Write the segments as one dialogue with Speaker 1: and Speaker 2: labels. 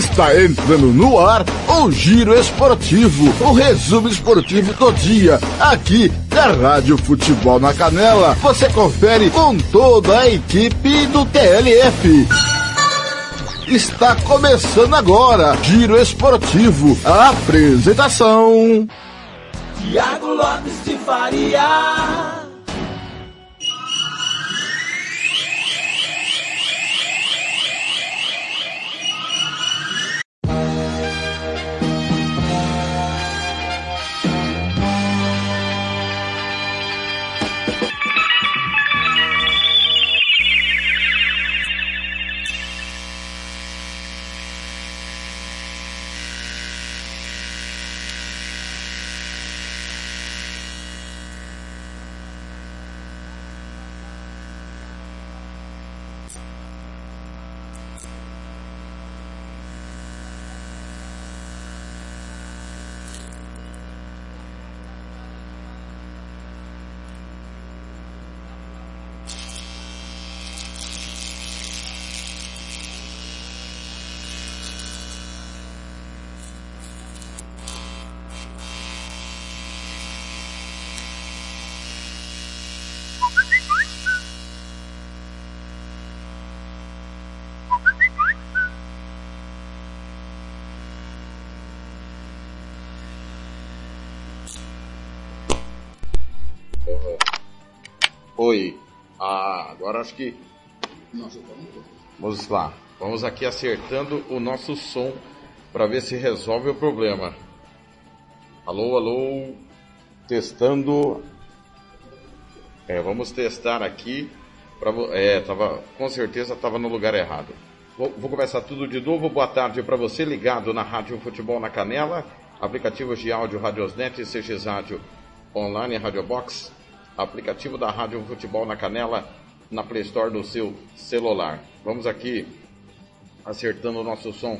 Speaker 1: Está entrando no ar o Giro Esportivo, o resumo esportivo do dia, aqui da Rádio Futebol na Canela. Você confere com toda a equipe do TLF. Está começando agora, Giro Esportivo, a apresentação.
Speaker 2: Tiago Lopes de Faria.
Speaker 3: Agora acho que. Vamos lá. Vamos aqui acertando o nosso som para ver se resolve o problema. Alô, alô. Testando. É, vamos testar aqui. Pra, é, tava, com certeza estava no lugar errado. Vou, vou começar tudo de novo. Boa tarde para você ligado na Rádio Futebol na Canela, aplicativos de áudio Radiosnet, CX Rádio Online, Rádio Box, aplicativo da Rádio Futebol na Canela, na Play Store do seu celular. Vamos aqui acertando o nosso som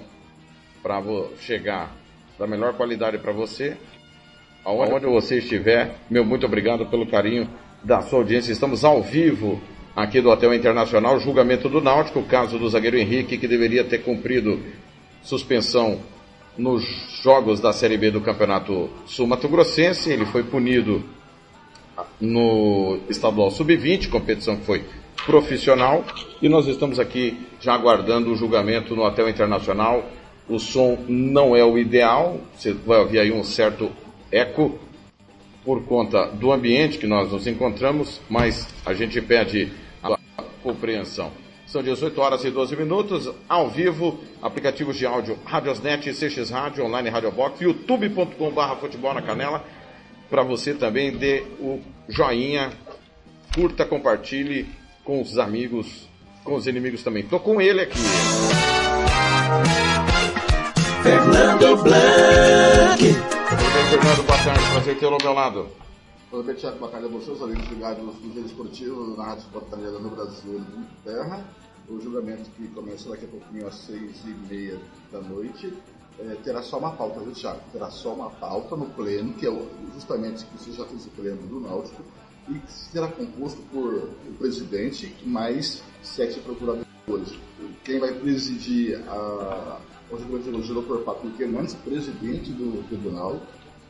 Speaker 3: para chegar da melhor qualidade para você. Aonde você estiver, meu muito obrigado pelo carinho da sua audiência. Estamos ao vivo aqui do Hotel Internacional, julgamento do Náutico, caso do zagueiro Henrique que deveria ter cumprido suspensão nos jogos da Série B do Campeonato Sul Mato Grossense. Ele foi punido no estadual sub-20, competição que foi profissional, e nós estamos aqui já aguardando o julgamento no Hotel Internacional. O som não é o ideal, você vai ouvir aí um certo eco por conta do ambiente que nós nos encontramos, mas a gente pede a compreensão. São 18 horas e 12 minutos, ao vivo, aplicativos de áudio Radiosnet, CX Rádio, online Rádio Box, youtube.com.br futebol na canela para você também dê o joinha, curta, compartilhe com os amigos, com os inimigos também. Tô com ele aqui.
Speaker 2: Fernando Blanc.
Speaker 3: Tudo bem, Fernando? Boa tarde, prazer tê-lo ao meu lado.
Speaker 4: Tudo bem, Tiago? Boa tarde a vocês, amigos ligados no Giro Esportivo, na Rádio Fortaleza no Brasil e na Terra. O julgamento que começa daqui a pouquinho às seis e meia da noite é, terá só uma pauta, viu, Thiago? Terá só uma pauta no pleno, que é justamente que você já fez o pleno do Náutico, e que será composto por o presidente mais sete procuradores. Quem vai presidir a, o julgamento é o Dr. Patrick Fernandes, presidente do tribunal.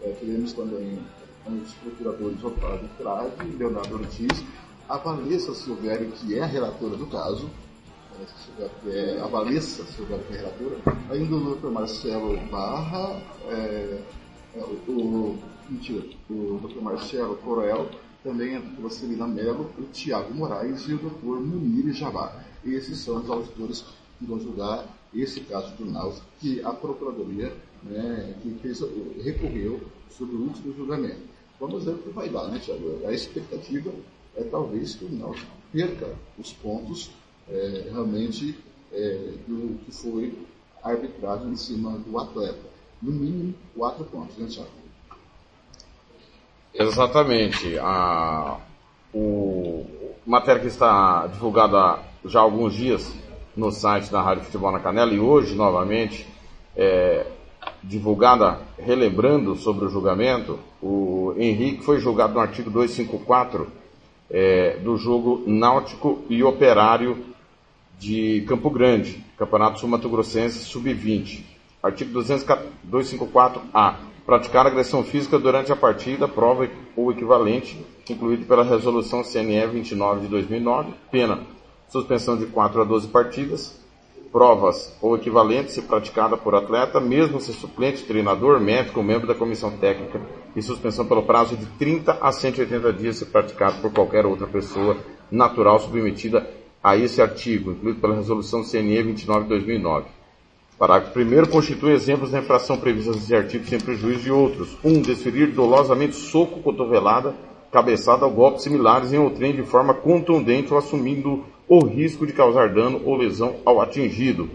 Speaker 4: É, teremos também os procuradores Otávio Trade, Leonardo Ortiz, a Vanessa Silvério, que é a relatora do caso, é, a Vanessa Silvério, que é a relatora, ainda o Dr. Marcelo Barra, é, é, o, o, mentira, o Dr. Marcelo Coroel, também a Celina Mello, o Tiago Moraes e o Dr. Munir Jabá. Esses são os auditores que vão julgar esse caso do Náutico, que a Procuradoria né, que fez, recorreu sobre o último julgamento. Vamos ver o que vai dar, né, Tiago? A expectativa é talvez que o Náutico perca os pontos é, realmente é, do que foi a arbitragem em cima do atleta. No mínimo, quatro pontos, né, Tiago?
Speaker 3: Exatamente. A o matéria que está divulgada já há alguns dias no site da Rádio Futebol na Canela e hoje novamente é, divulgada relembrando sobre o julgamento, o Henrique foi julgado no artigo 254 é, do jogo Náutico e Operário de Campo Grande, Campeonato Sul Mato Grossense Sub-20. Artigo 254-A. Praticar agressão física durante a partida, prova ou equivalente, incluído pela Resolução CNE 29 de 2009. Pena, suspensão de 4 a 12 partidas. Provas ou equivalentes se praticada por atleta, mesmo se suplente, treinador, médico ou membro da comissão técnica, e suspensão pelo prazo de 30 a 180 dias se praticado por qualquer outra pessoa natural submetida a esse artigo, incluído pela Resolução CNE 29 de 2009. Parágrafo 1 constitui exemplos da infração prevista nesse artigo sem prejuízo de outros. 1. Um, desferir dolosamente soco, cotovelada, cabeçada ou golpes similares em outrem de forma contundente ou assumindo o risco de causar dano ou lesão ao atingido.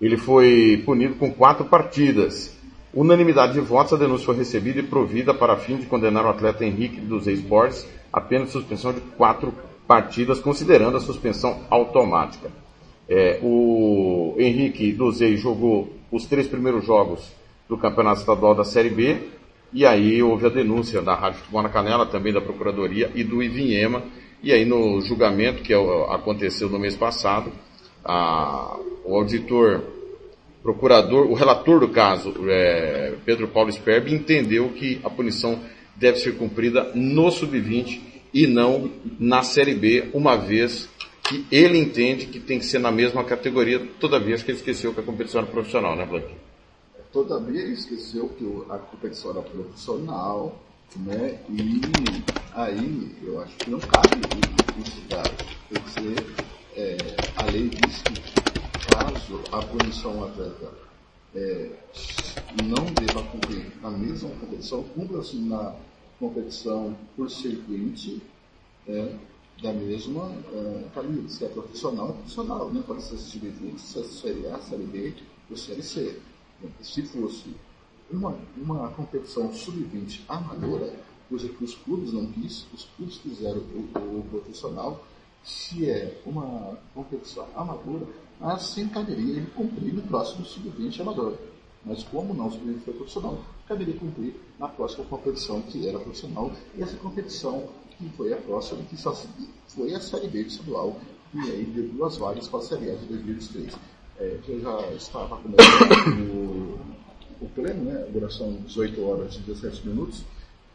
Speaker 3: Ele foi punido com quatro partidas. Unanimidade de votos, a denúncia foi recebida e provida para fim de condenar o atleta Henrique dos Esportes apenas suspensão de quatro partidas, considerando a suspensão automática. É, o Henrique Dozei jogou os três primeiros jogos do Campeonato Estadual da Série B, e aí houve a denúncia da Rádio Futebol na Canela, também da Procuradoria e do Ivinhema, e aí no julgamento que é aconteceu no mês passado, a, o auditor, procurador, o relator do caso, é, Pedro Paulo Sperbi, entendeu que a punição deve ser cumprida no Sub-20 e não na Série B, uma vez que ele entende que tem que ser na mesma categoria, todavia acho que ele esqueceu que a competição era profissional, né, Blank?
Speaker 4: Todavia ele esqueceu que a competição era profissional, né? E aí eu acho que não cabe isso, cara. Tem que ser, é, a lei diz que caso a punição atleta é, não deva cumprir na mesma competição, cumpra-se na competição por circuito, é, da mesma uh, caminho. Se é profissional, é profissional, não pode ser sub-20, se é Série A, Série B ou Série C. Se fosse uma, uma competição sub-20 amadora, coisa que os clubes não quis, os clubes fizeram o, o profissional, se é uma competição amadora, assim caberia cumprir no próximo sub-20 amador. Mas como não, o sub-20 foi profissional, caberia cumprir na próxima competição que era profissional, e essa competição que foi a próxima, que só foi a Série B estadual, e aí deu duas vagas para a Série A de 2023. É, que eu já estava começando o, o pleno, né? A duração 18 horas e 17 minutos.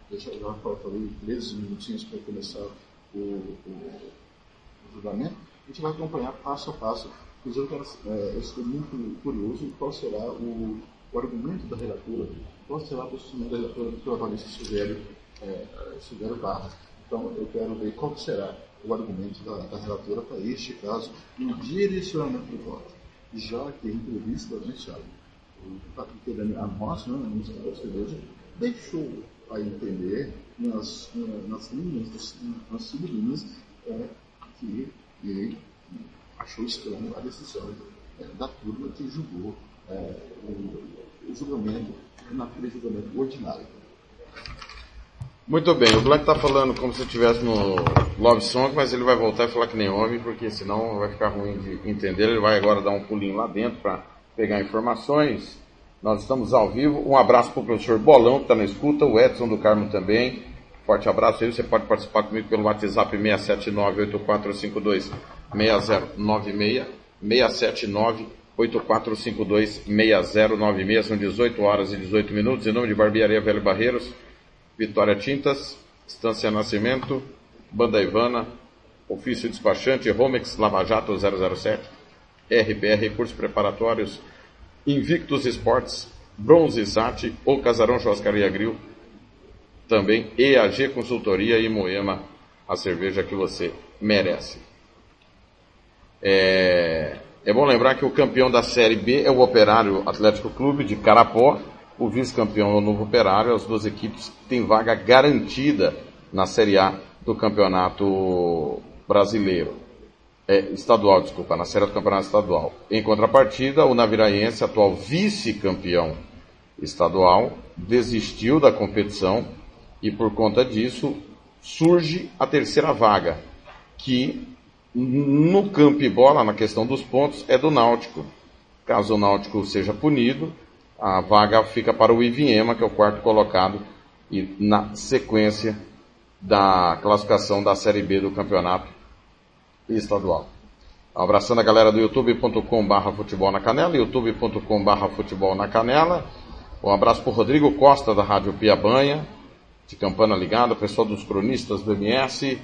Speaker 4: Eu já, já falei 13 minutinhos para começar o, o, o, julgamento. A gente vai acompanhar passo a passo. Inclusive, eu, é, eu estou muito curioso qual será o, o argumento da relatora, qual será o posicionamento da relatora do trabalhista Silvério, é, Barros então, eu quero ver qual será o argumento da, da relatora para este caso no direcionamento do voto. Já que a entrevista, né, Thiago, o Patrick Amos, né, ministro da cerveja, deixou a entender nas, nas linhas, nas sublinhas, é, que ele achou estranho a decisão é, da turma que julgou é, o, o julgamento naquele julgamento ordinário.
Speaker 3: Muito bem, o Blank tá falando como se estivesse no Love Song, mas ele vai voltar e falar que nem homem, porque senão vai ficar ruim de entender. Ele vai agora dar um pulinho lá dentro para pegar informações. Nós estamos ao vivo. Um abraço para o professor Bolão, que está na escuta, o Edson do Carmo também. Forte abraço aí. Você pode participar comigo pelo WhatsApp 679-8452-6096. 679-8452-6096. São 18 horas e 18 minutos. Em nome de Barbearia Velho Barreiros. Vitória Tintas, Estância Nascimento, Banda Ivana, Ofício Despachante, Romex, Lava Jato 007, RPR Recursos Preparatórios, Invictus Esportes, Bronze Sat, ou Casarão Churrascaria Grill, também EAG Consultoria e Moema, a cerveja que você merece. É, é bom lembrar que o campeão da Série B é o Operário Atlético Clube de Carapó, o vice-campeão é o Novo Operário, as duas equipes têm vaga garantida na Série A do Campeonato Brasileiro. É, estadual, desculpa, na Série do Campeonato Estadual. Em contrapartida, o Naviraense, atual vice-campeão estadual, desistiu da competição e por conta disso surge a terceira vaga, que no campo e bola, na questão dos pontos, é do Náutico. Caso o Náutico seja punido, a vaga fica para o Ivinhema, que é o quarto colocado, e na sequência da classificação da Série B do campeonato estadual. Abraçando a galera do youtube.com barra futebol na canela, youtube.com barra futebol na canela. Um abraço para Rodrigo Costa da Rádio Piabanha, de Campana Ligada, pessoal dos cronistas do MS.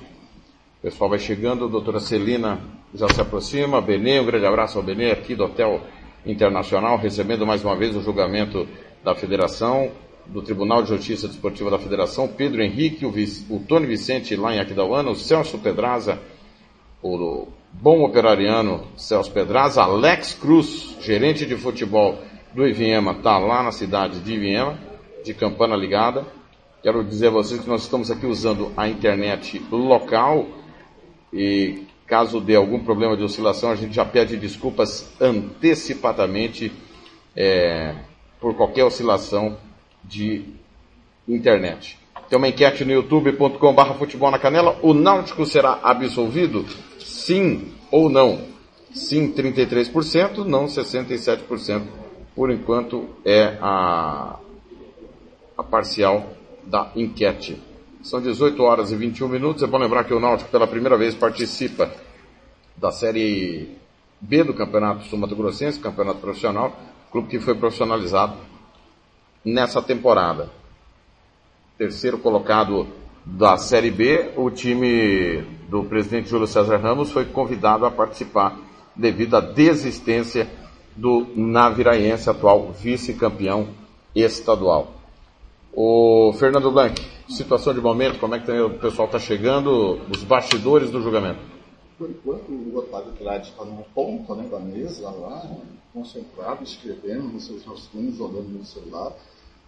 Speaker 3: O pessoal vai chegando, a doutora Celina já se aproxima, Benê, um grande abraço ao Benê aqui do Hotel Internacional, recebendo mais uma vez o julgamento da Federação, do Tribunal de Justiça Desportiva da Federação, Pedro Henrique, o, o Tony Vicente lá em Aquidauana, o Celso Pedraza, o bom operariano Celso Pedraza, Alex Cruz, gerente de futebol do Iviema, está lá na cidade de Iviema, de Campana Ligada. Quero dizer a vocês que nós estamos aqui usando a internet local e caso dê algum problema de oscilação, a gente já pede desculpas antecipadamente é, por qualquer oscilação de internet. Tem uma enquete no youtube.com.br futebol na canela. O Náutico será absolvido? Sim ou não? Sim, 33%, não 67%. Por enquanto é a, a parcial da enquete. São 18 horas e 21 minutos. É bom lembrar que o Náutico pela primeira vez participa da Série B do Campeonato Sul Mato Grossense, Campeonato Profissional, clube que foi profissionalizado nessa temporada. Terceiro colocado da Série B, o time do presidente Júlio César Ramos foi convidado a participar devido à desistência do Naviraense, atual vice-campeão estadual. O Fernando Blanc, situação de momento, como é que o pessoal está chegando, os bastidores do julgamento?
Speaker 4: Por enquanto, o Otávio Trade está numa ponta né, da mesa lá, concentrado, escrevendo nos seus rascunhos, olhando no celular,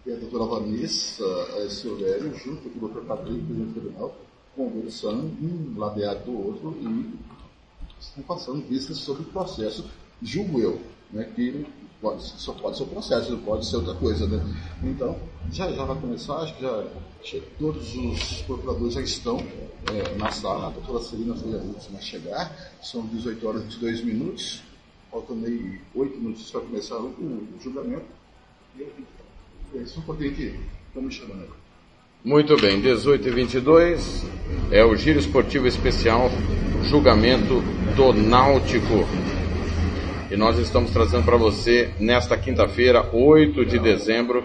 Speaker 4: e a doutora Vanessa eh, Silvério, junto com o doutor Patrick, presidente tribunal, conversando, um ladeado do outro, e estão passando vistas sobre o processo, julgo eu, né, que pode, só pode ser o processo, não pode ser outra coisa, né? Então, já já vai começar, acho que já todos os procuradores já estão é, na sala, a doutora Celina foi a última a chegar, são 18 horas e 22 minutos, faltam meio 8 minutos para começar o, o, julgamento, e é poder que estamos chamando.
Speaker 3: Muito bem, 18 e 22 é o Giro Esportivo Especial Julgamento do Náutico. E nós estamos trazendo para você nesta quinta-feira, 8 de dezembro,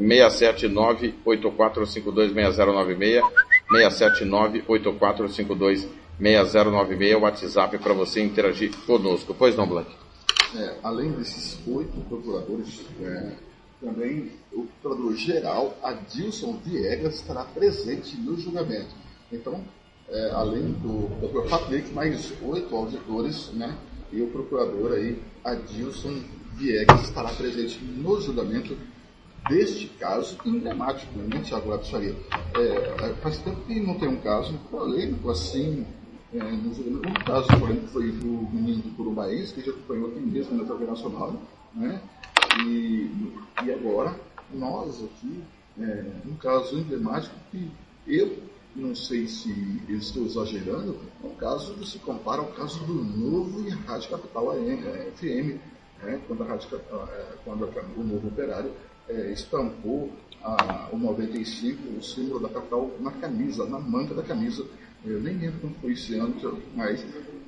Speaker 3: 679-8452-6096, 679-8452-6096, o WhatsApp para você interagir conosco. Pois não, Blank?
Speaker 4: É, além desses oito procuradores, é, também o procurador-geral, Adilson Viegas, estará presente no julgamento. Então, é, além do doutor Patrick, mais oito auditores, né? e o procurador aí, Adilson Viegas, estará presente no julgamento deste caso emblemático, né, Tiago Lopes Faria? É, é, faz tempo que não tem um caso polêmico assim, é. Um caso polêmico foi do menino do Curumbaense, que já acompanhou aqui mesmo na TV Nacional, né? E, e agora, nós aqui, é, um caso emblemático que eu não sei se estou exagerando, é um caso que se compara ao caso do novo e Rádio Capital FM, né, quando, a Rádio, é, quando o novo operário é, estampou a, o 95, o símbolo da capital, na camisa, na manga da camisa. Eu nem lembro quando foi esse ano, mas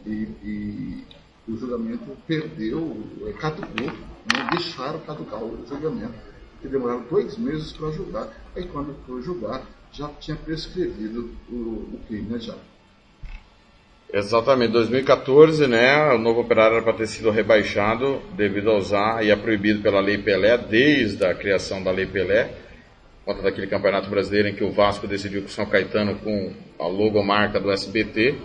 Speaker 4: e, e o julgamento perdeu, é, caducou, né, deixaram caducar o julgamento, que demoraram dois meses para julgar. Aí quando foi julgar, já tinha prescrevido o, o crime, né, já.
Speaker 3: Exatamente, 2014, né, o novo operário era para ter sido rebaixado devido a usar e é proibido pela Lei Pelé desde a criação da Lei Pelé, conta daquele campeonato brasileiro em que o Vasco decidiu com o São Caetano com a logomarca do SBT,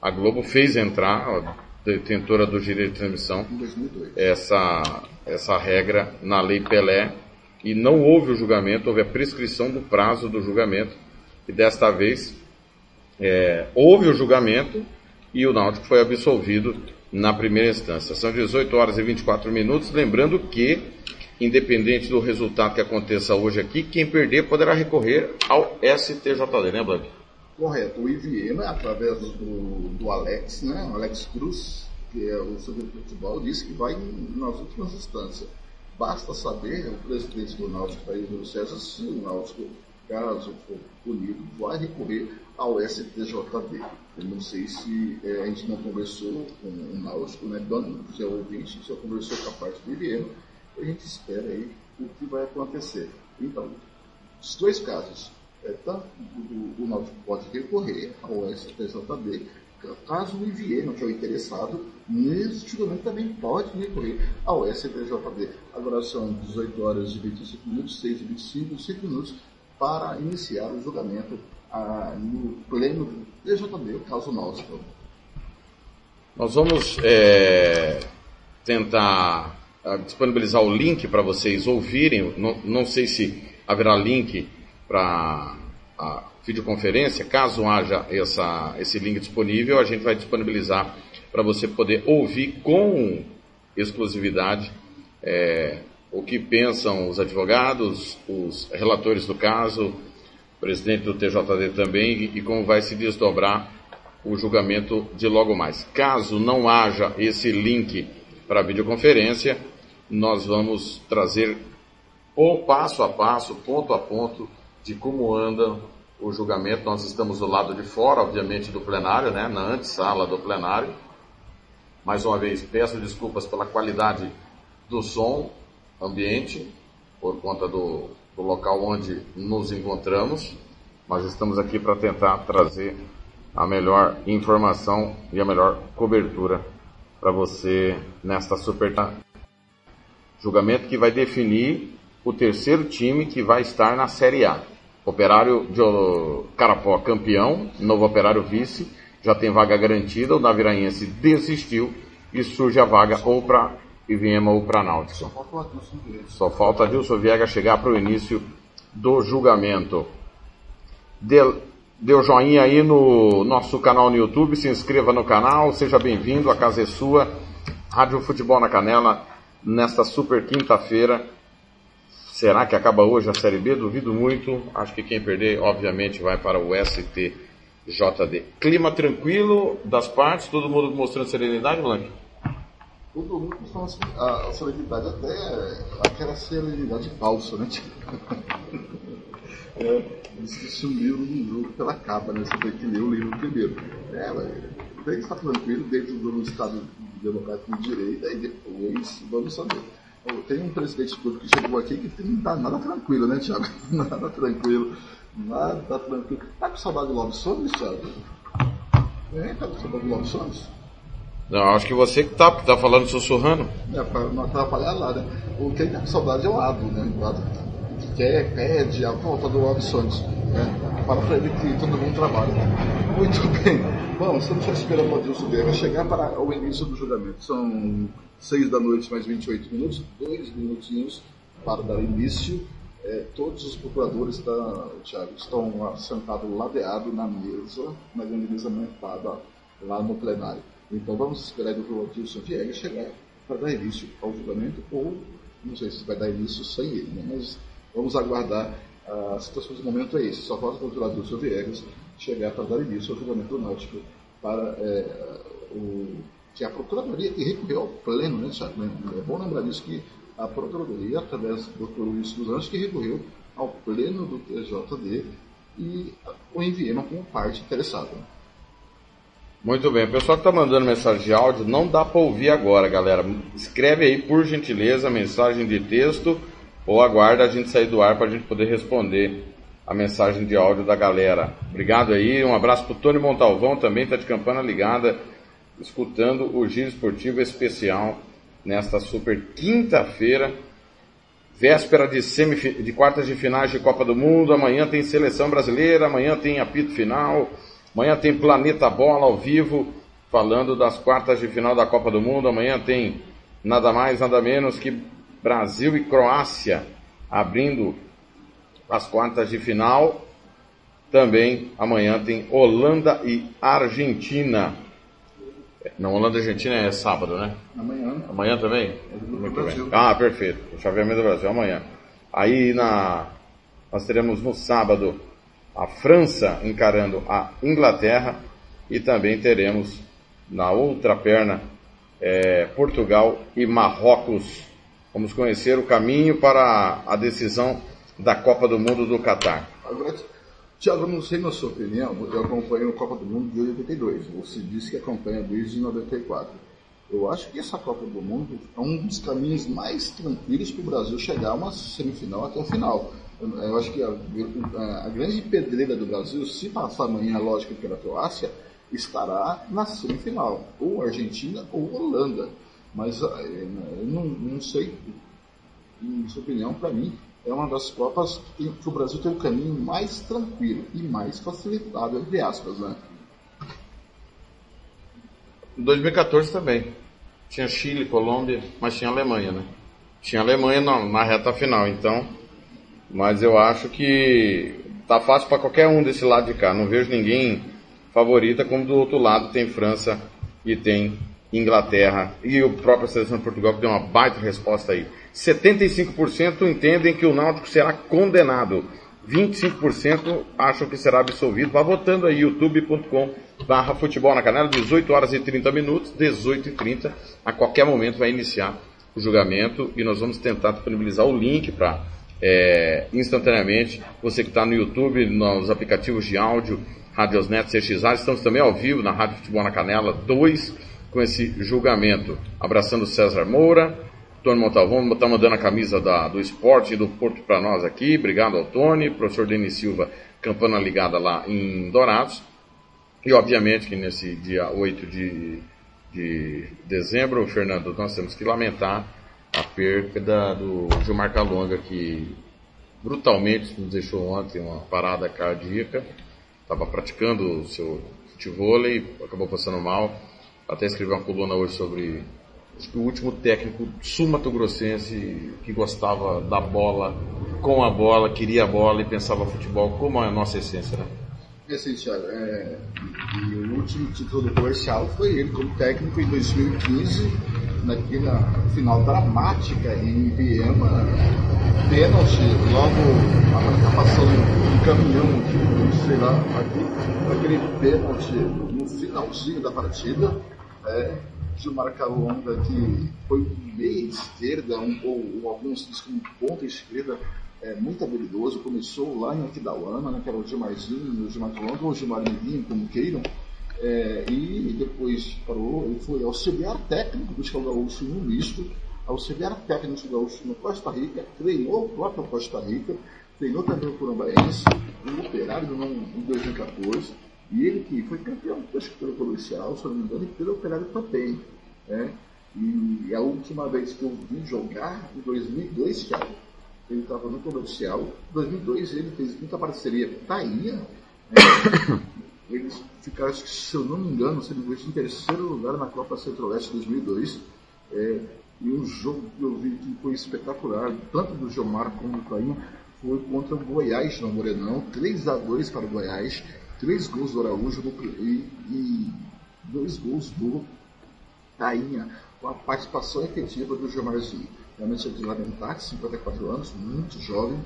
Speaker 3: a Globo fez entrar, a detentora do direito de transmissão, essa, essa regra na Lei Pelé. E não houve o julgamento, houve a prescrição do prazo do julgamento, e desta vez é, houve o julgamento e o Náutico foi absolvido na primeira instância. São 18 horas e 24 minutos, lembrando que, independente do resultado que aconteça hoje aqui, quem perder poderá recorrer ao STJD, né, Blanc?
Speaker 4: Correto. O IVM, através do, do Alex, né, Alex Cruz, que é o sobre futebol, disse que vai nas últimas instâncias. Basta saber, o presidente do Náutico, Thaís César, se o Náutico caso for punido, vai recorrer ao STJD. Eu não sei se é, a gente não conversou com o Náutico, né? Dando, se é ouvinte, só conversou com a parte do IBM. A gente espera aí o que vai acontecer. Então, os dois casos, é, tanto o, o Náutico pode recorrer ao STJD, caso o IVM, que é o interessado, nesse julgamento também pode recorrer ao STJD. Agora são 18 horas e 25 minutos, 6 e 25, 5 minutos para iniciar o julgamento ah, no pleno do TJD, o caso Náutico.
Speaker 3: Nós vamos é, tentar ah, disponibilizar o link para vocês ouvirem. Não, não, sei se haverá link para a videoconferência. Caso haja essa, esse link disponível, a gente vai disponibilizar para você poder ouvir com exclusividade é, o que pensam os advogados, os relatores do caso, presidente do TJD também, e como vai se desdobrar o julgamento de logo mais. Caso não haja esse link para videoconferência, nós vamos trazer o passo a passo, ponto a ponto, de como anda o julgamento. Nós estamos do lado de fora, obviamente, do plenário, né, na antessala do plenário. Mais uma vez, peço desculpas pela qualidade do som ambiente, por conta do, do local onde nos encontramos, mas estamos aqui para tentar trazer a melhor informação e a melhor cobertura para você nesta super julgamento que vai definir o terceiro time que vai estar na Série A. Operário de Carapó campeão, Novo Operário vice, já tem vaga garantida, o Naviraense desistiu e surge a vaga ou para Ivinhema ou para Náutico. Só falta Adilson Viega chegar para o início do julgamento. Deu, deu joinha aí no nosso canal no YouTube, se inscreva no canal, seja bem-vindo, a casa é sua. Rádio Futebol na Canela, nesta super quinta-feira. Será que acaba hoje a Série B? Duvido muito. Acho que quem perder, obviamente, vai para o STJD. Clima tranquilo das partes, todo mundo mostrando serenidade, Blanque?
Speaker 4: Todo mundo mostrando a, a serenidade até aquela serenidade falsa, né? é, eles sumiram no jogo pela capa, né? Você tem que ler o livro primeiro. É, tem que estar tranquilo dentro do Estado Democrático de Direita e depois vamos saber. Tem um presidente público que chegou aqui que não está nada tranquilo, né, Thiago? Nada tranquilo. Nada tranquilo. Tá com saudade do Love Songs, Thiago? É, tá com saudade do Songs?
Speaker 3: Não, acho que você que tá, tá falando sussurrando.
Speaker 4: É, para não atrapalhar né? O que tá com saudade é o Ado, né? O Ado quer, pede a volta do Love Songs. Né? Fala para ele que todo mundo trabalha. Muito bem. Bom, estamos só esperando o Adilson Guerra chegar para o início do julgamento. São 6 da noite mais 28 minutos, dois minutinhos para dar início. É, todos os procuradores da, Thiago, estão sentados ladeados na mesa, na grande mesa montada lá no plenário. Então vamos esperar do o Adilson Viegas chegar para dar início ao julgamento, ou não sei se vai dar início sem ele, né? mas vamos aguardar. A situação do momento é esse, só falta o doutor Adilson Viegas chegar para dar início ao julgamento do Náutico para é, o, que a Procuradoria que recorreu ao pleno, né, É bom lembrar disso que a Procuradoria, através do doutor Luiz dos Anjos, que recorreu ao pleno do TJD e o enviemos como parte interessada.
Speaker 3: Muito bem, o pessoal que está mandando mensagem de áudio, não dá para ouvir agora, galera. Escreve aí, por gentileza, mensagem de texto ou aguarda a gente sair do ar para a gente poder responder a mensagem de áudio da galera. Obrigado aí, um abraço para o Tony Montalvão também, está de campana ligada, escutando o Giro Esportivo Especial nesta super quinta-feira, véspera de, semif de quartas de finais de Copa do Mundo, amanhã tem seleção brasileira, amanhã tem apito final, Amanhã tem Planeta Bola ao vivo, falando das quartas de final da Copa do Mundo. Amanhã tem nada mais, nada menos que Brasil e Croácia abrindo as quartas de final. Também amanhã tem Holanda e Argentina. Não, Holanda e Argentina é sábado, né?
Speaker 4: Amanhã.
Speaker 3: Amanhã também? Muito bem. Ah, perfeito. O chaveamento do Brasil amanhã. Aí na, nós teremos no sábado a França encarando a Inglaterra e também teremos na outra perna é, Portugal e Marrocos. Vamos conhecer o caminho para a decisão da Copa do Mundo do Catar.
Speaker 4: Tiago, não sei na sua opinião, eu acompanho a Copa do Mundo de 82. Você disse que acompanha desde 94. Eu acho que essa Copa do Mundo é um dos caminhos mais tranquilos para o Brasil chegar a uma semifinal até a final. Eu acho que a, a, a grande pedreira do Brasil, se passar amanhã, lógico, pela Croácia, estará na semifinal, ou Argentina ou Holanda. Mas ah, eu não, não sei, em sua opinião, para mim, é uma das Copas que, que, o Brasil tem o caminho mais tranquilo e mais facilitado, entre aspas, né?
Speaker 3: Em 2014 também. Tinha Chile, Colômbia, mas tinha Alemanha, né? Tinha Alemanha na, na reta final, então. Mas eu acho que tá fácil para qualquer um desse lado de cá. Não vejo ninguém favorita, como do outro lado tem França e tem Inglaterra e o próprio seleção de Portugal que deu uma baita resposta aí. 75% entendem que o Náutico será condenado. 25% acham que será absolvido. Vá votando aí, youtube.com barra futebol na canela, 18 horas e 30 minutos, 18 e 30. A qualquer momento vai iniciar o julgamento e nós vamos tentar disponibilizar o link para é, instantaneamente. Você que está no YouTube, nos aplicativos de áudio, Radiosnet, CXA, estamos também ao vivo na Rádio Futebol na Canela 2 com esse julgamento. Abraçando César Moura, Tony Montalvão está mandando a camisa da, do esporte do Porto para nós aqui. Obrigado ao Tony, professor Denis Silva, campana ligada lá em Dourados. E obviamente que nesse dia 8 de, de dezembro, Fernando, nós temos que lamentar a perda do Gilmar Calonga, que brutalmente nos deixou ontem uma parada cardíaca. Estava praticando o seu futebol e acabou passando mal. Até escrevi uma coluna hoje sobre o último técnico sul-mato-grossense que gostava da bola, com a bola, queria a bola e pensava futebol como a nossa essência, né?
Speaker 4: É assim, Thiago, é, e o último título do comercial foi ele como técnico em 2015, naquela final dramática em Viena, pênalti, logo passando um caminhão, sei lá, aqui, aquele pênalti no finalzinho da partida, é, Gilmar Calonga, que foi meia esquerda, um, ou, ou, alguns dizem ponta esquerda, é, muito habilidoso, começou lá em Aquidauana, né, que era o Gilmarzinho, o Gilmar Calonga, ou o Gilmar Mirinho, como queiram, é, e depois parou, ele foi auxiliar técnico do Escalão Gaúcho no misto, auxiliar técnico do Gaúcho no Costa Rica, treinou o próprio Costa Rica, treinou também o Curambaense, o Operário no, em 2014, e ele que foi campeão pelo policial, se não me engano, e pelo operário também. Né? E a última vez que eu vi jogar, em 2002, Thiago, ele estava no comercial. Em 2002 ele fez muita parceria com Tainha. Né? Eles ficaram, se eu não me engano, se em terceiro lugar na Copa Centro-Oeste 2002. É, e um jogo que eu vi que foi espetacular, tanto do Gilmar como do Tainha, foi contra o Goiás no Morenão, 3 a 2 para o Goiás três gols do Araújo e, e dois gols do Tainha, com a participação efetiva do Gilmarzinho. Realmente é de lamentar, 54 anos, muito jovem,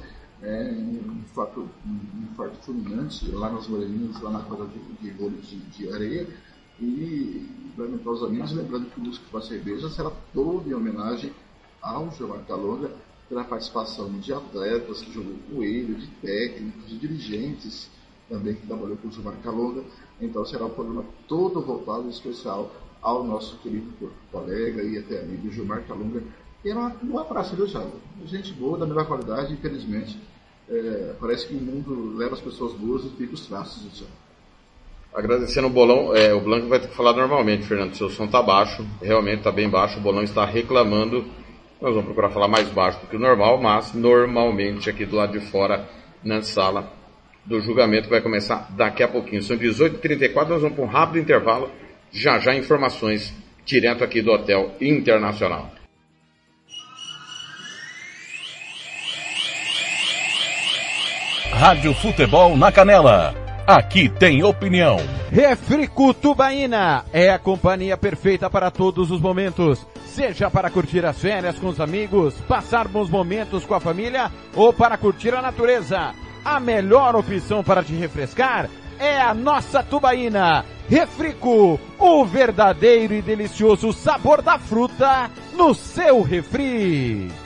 Speaker 4: é, um, fato, um infarto fulminante lá nas Moreninhas, lá na quadra de, de, de, de areia. E lamentar os amigos, lembrando que o Música para Cerveja será todo em homenagem ao Gilmar Calonga, pela participação de atletas que jogou com ele, de técnicos, de dirigentes, também que trabalhou com o Gilmar Calonga. Então será um programa todo voltado especial ao nosso querido colega e até amigo Gilmar Calunga, era uma, uma praça do Java. Gente boa, da melhor qualidade, infelizmente. É, parece que o mundo leva as pessoas boas e fica os traços do céu.
Speaker 3: Agradecendo o Bolão, é, o Blanco vai ter que falar normalmente, Fernando. Seu som está baixo, realmente está bem baixo. O Bolão está reclamando. Nós vamos procurar falar mais baixo do que o normal, mas normalmente aqui do lado de fora, na sala, do julgamento vai começar daqui a pouquinho. São 18h34, nós vamos para um rápido intervalo. Já já informações direto aqui do Hotel Internacional.
Speaker 5: Rádio Futebol na Canela. Aqui tem opinião.
Speaker 6: Refrico Tubaína é a companhia perfeita para todos os momentos. Seja para curtir as férias com os amigos, passar bons momentos com a família ou para curtir a natureza a melhor opção para te refrescar é a nossa tubaína. Refrico, o verdadeiro e delicioso sabor da fruta no seu refri.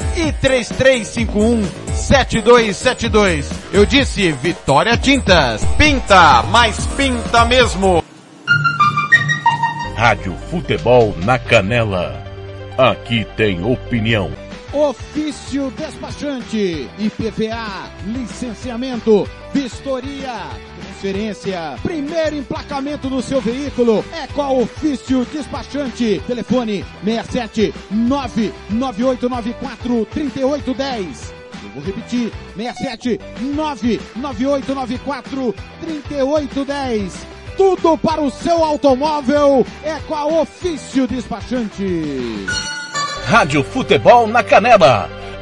Speaker 6: e 3351 7272. Eu disse Vitória Tintas. Pinta, mas pinta mesmo.
Speaker 5: Rádio Futebol na Canela. Aqui tem opinião.
Speaker 7: Ofício despachante, IPVA, licenciamento, vistoria, transferência, primeiro emplacamento do seu veículo é com a Ofício Despachante. Telefone 67 99894 3810. Eu vou repetir, 67 99894 3810. Tudo para o seu automóvel é com a Ofício Despachante.
Speaker 5: Rádio Futebol na Canela.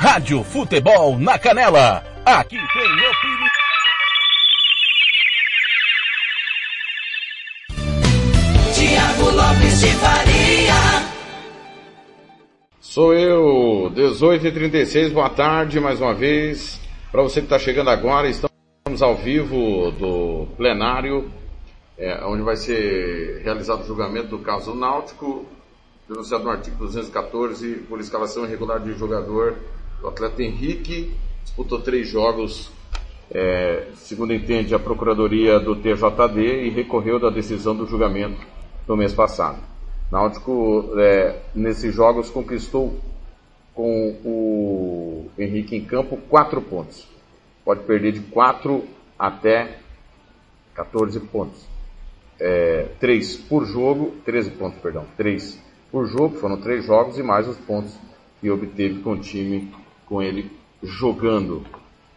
Speaker 5: Rádio Futebol na Canela. Aqui tem opinião.
Speaker 2: Tiago Lopes de Faria.
Speaker 3: Sou eu, 18h36, boa tarde mais uma vez. Para você que está chegando agora, estamos ao vivo do plenário, é, onde vai ser realizado o julgamento do caso Náutico, denunciado no artigo 214 por escalação irregular de jogador. O atleta Henrique disputou três jogos, é, segundo entende a Procuradoria do TJD, e recorreu da decisão do julgamento no mês passado. Náutico, é, nesses jogos, conquistou com o Henrique em campo quatro pontos. Pode perder de 4 até 14 pontos. É, 3 por jogo, 13 pontos, perdão, 3 por jogo, foram três jogos e mais os pontos que obteve com o time, com ele jogando.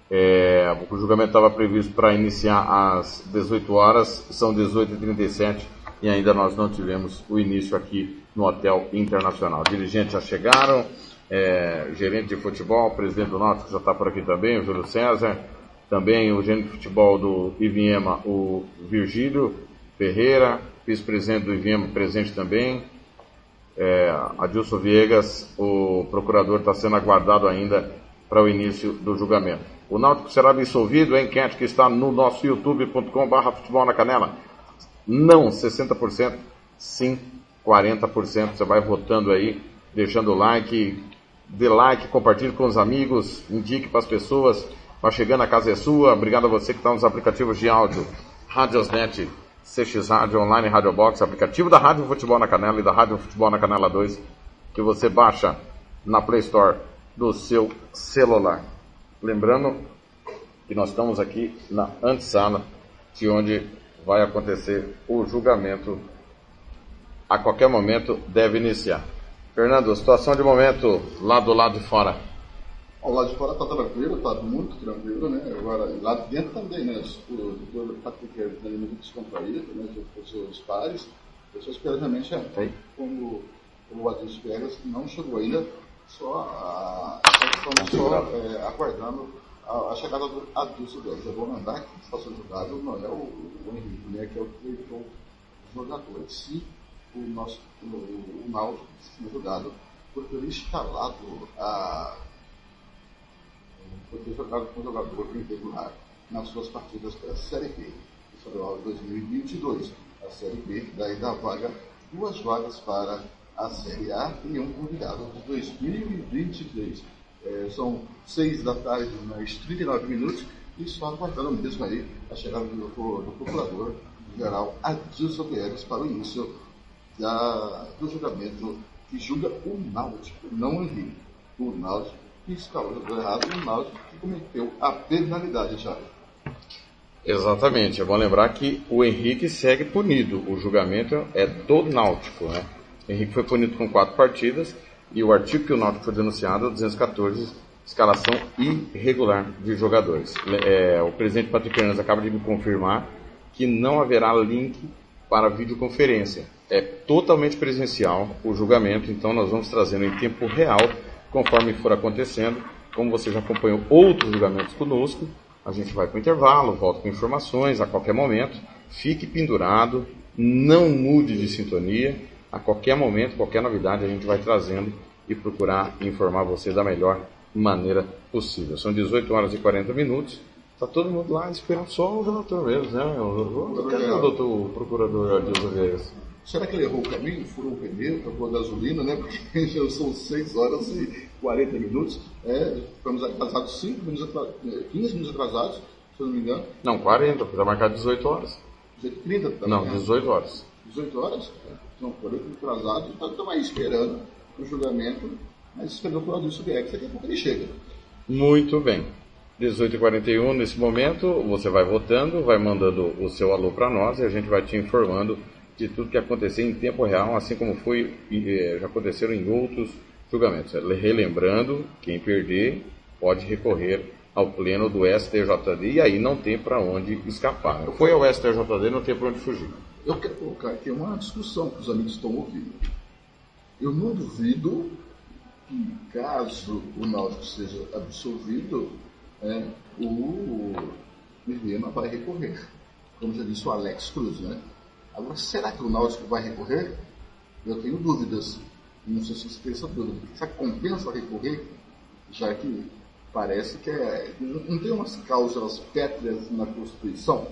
Speaker 3: É, o julgamento estava previsto para iniciar às 18 horas, são 18h37 e ainda nós não tivemos o início aqui no Hotel Internacional. Dirigentes já chegaram, é, gerente de futebol, presidente do Náutico já está por aqui também, o Júlio César, também o gerente de futebol do Iviema, o Virgílio Ferreira, vice-presidente do Iviema presente também, é, Adilson Viegas, o procurador está sendo aguardado ainda para o início do julgamento. O Náutico será absolvido, a enquete que está no nosso youtube.com.br futebol na canela. Não 60%, sim 40%. Você vai votando aí, deixando o like, dê like, compartilhe com os amigos, indique para as pessoas. Vai chegando, a casa é sua. Obrigado a você que está nos aplicativos de áudio. Radiosnet, CX Rádio Online, Rádio Box, aplicativo da Rádio Futebol na Canela e da Rádio Futebol na Canela 2, que você baixa na Play Store do seu celular. Lembrando que nós estamos aqui na antessala de onde vai acontecer o julgamento. A qualquer momento deve iniciar. Fernando, situação de momento lá do lado de fora.
Speaker 4: Ao lado de fora está tranquilo, está muito tranquilo, né? Agora, lá dentro também, né? O doutor Patrick é muito descontraído, né? Com seus pares. Pessoas que, obviamente, como, como o Adilson Vegas, não chegou ainda, só, a, só é, aguardando a, a, chegada do Adilson Vegas. Eu vou mandar que está sendo julgado não é o, o Henrique, né? Que é o que levou os jogadores. Se o nosso, o, o Náutico foi julgado por ter instalado a foi ter jogado com o jogador irregular nas suas partidas pela Série B, estadual 2022. A Série B dá vaga, duas vagas para a Série A e um convidado de 2023. É, são seis da tarde, mais 39 minutos, e só aguardando mesmo aí a chegada do, do procurador geral Adilson Guedes para o início da, do julgamento que julga o Náutico, não o Henrique. O Náutico que estava errado no Náutico que cometeu a penalidade, Thiago.
Speaker 3: Exatamente. É bom lembrar que o Henrique segue punido. O julgamento é do Náutico, né? O Henrique foi punido com quatro partidas e o artigo que o Náutico foi denunciado é o 214, escalação irregular de jogadores. É, o presidente Patrick Hernandes acaba de me confirmar que não haverá link para videoconferência. É totalmente presencial o julgamento, então nós vamos trazendo em tempo real, conforme for acontecendo. Como você já acompanhou outros julgamentos conosco, a gente vai para o intervalo, volta com informações a qualquer momento. Fique pendurado, não mude de sintonia. A qualquer momento, qualquer novidade, a gente vai trazendo e procurar informar você da melhor maneira possível. São 18 horas e 40 minutos. Está todo mundo lá esperando só o relator mesmo, né? Cadê o doutor procurador Adilson Viegas?
Speaker 4: Será que ele errou o caminho, furou o pneu, trocou a gasolina, né? Porque já são 6 horas e 40 minutos. É, ficamos atrasados 5 minutos atrasados, 15 minutos atrasados, se eu não me engano.
Speaker 3: Não, 40, porque está marcado 18 horas.
Speaker 4: 30 também.
Speaker 3: Não, 18 horas.
Speaker 4: 18 horas? Não, 40 minutos atrasados, então estamos aí esperando o julgamento, mas esperando o Adilson Viegas, daqui a pouco ele chega.
Speaker 3: Muito bem. 18h41 nesse momento, você vai votando, vai mandando o seu alô para nós e a gente vai te informando de tudo que aconteceu em tempo real, assim como foi eh, já aconteceram em outros julgamentos. Relembrando, quem perder pode recorrer ao pleno do STJD e aí não tem para onde escapar. Foi ao STJD, não tem para onde fugir.
Speaker 4: Eu quero colocar aqui uma discussão que os amigos estão ouvindo. Eu não duvido que, caso o Náutico seja absolvido, é, o Mirema vai recorrer. Como já disse o Alex Cruz, né? Agora, será que o Náutico vai recorrer? Eu tenho dúvidas. Não sei se você tem essa dúvida. Será que compensa recorrer? Já que parece que é, não tem umas cláusulas pétreas na Constituição,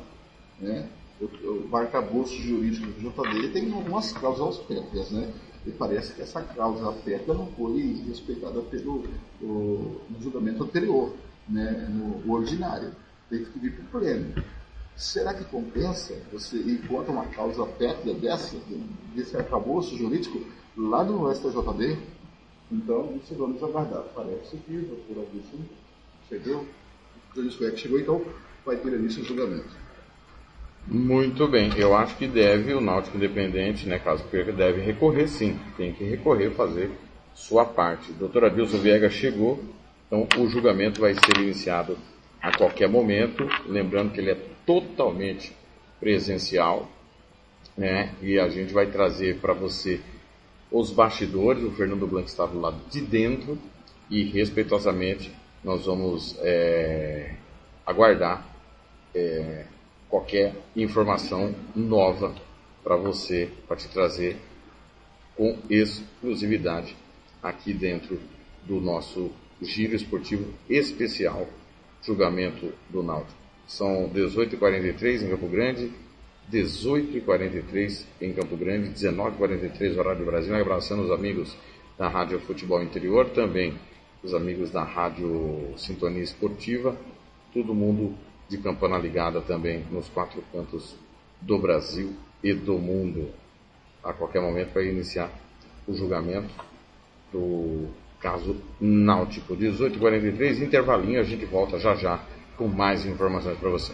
Speaker 4: né? O, o arcabouço jurídico do JD tem algumas cláusulas pétreas, né? E parece que essa cláusula pétrea não foi respeitada pelo o, no julgamento anterior, né? no ordinário. Tem que pedir para o pleno. Será que compensa você ir contra uma causa pétrea dessa, desse arcabouço jurídico, lá no STJD? Então, isso vamos aguardar. Parece que o doutor Augusto chegou, o chegou, então vai ter início o julgamento.
Speaker 3: Muito bem, eu acho que deve, o Náutico Independente, né, caso perca, deve recorrer sim, tem que recorrer, fazer sua parte. Doutor Adilson Viegas chegou, então o julgamento vai ser iniciado a qualquer momento, lembrando que ele é totalmente presencial, né? E a gente vai trazer para você os bastidores. O Fernando Blanco está do lado de dentro e respeitosamente nós vamos é, aguardar é, qualquer informação nova para você, para te trazer com exclusividade aqui dentro do nosso giro esportivo especial julgamento do Náutico. São 18h43 em Campo Grande, 18h43 em Campo Grande, 19h43 horário do Brasil. Abraçando os amigos da Rádio Futebol Interior, também os amigos da Rádio Sintonia Esportiva, todo mundo de campana ligada também nos quatro cantos do Brasil e do mundo. A qualquer momento vai iniciar o julgamento do caso náutico. 18h43, intervalinho, a gente volta já já com mais informações para você.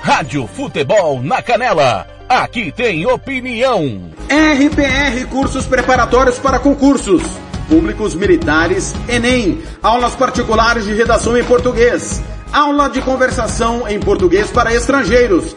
Speaker 5: Rádio Futebol na Canela. Aqui tem opinião.
Speaker 8: RPR Cursos Preparatórios para Concursos. Públicos Militares, Enem. Aulas particulares de redação em português. Aula de conversação em português para estrangeiros.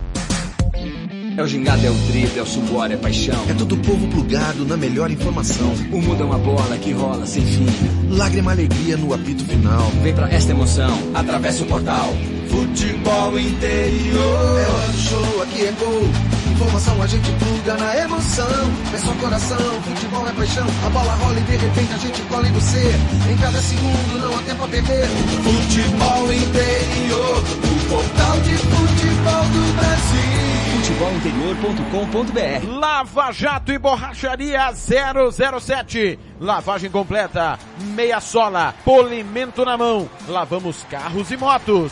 Speaker 9: É o gingado, é o drible, é o suor, é paixão.
Speaker 10: É todo o povo plugado na melhor informação.
Speaker 9: O mundo é uma bola que rola sem fim.
Speaker 10: Lágrima, alegria no apito final.
Speaker 9: Vem pra esta emoção, atravessa o portal
Speaker 2: futebol interior.
Speaker 11: É hora do show, aqui é gol. Informação a gente pluga na emoção. É só coração, futebol é paixão. A bola rola e de repente a gente cola em você. Em cada segundo não há tempo a perder.
Speaker 2: Futebol interior, o portal de futebol do Brasil.
Speaker 12: Futebolinterior.com.br
Speaker 6: Lava Jato e Borracharia 007. Lavagem completa, meia sola, polimento na mão. Lavamos carros e motos.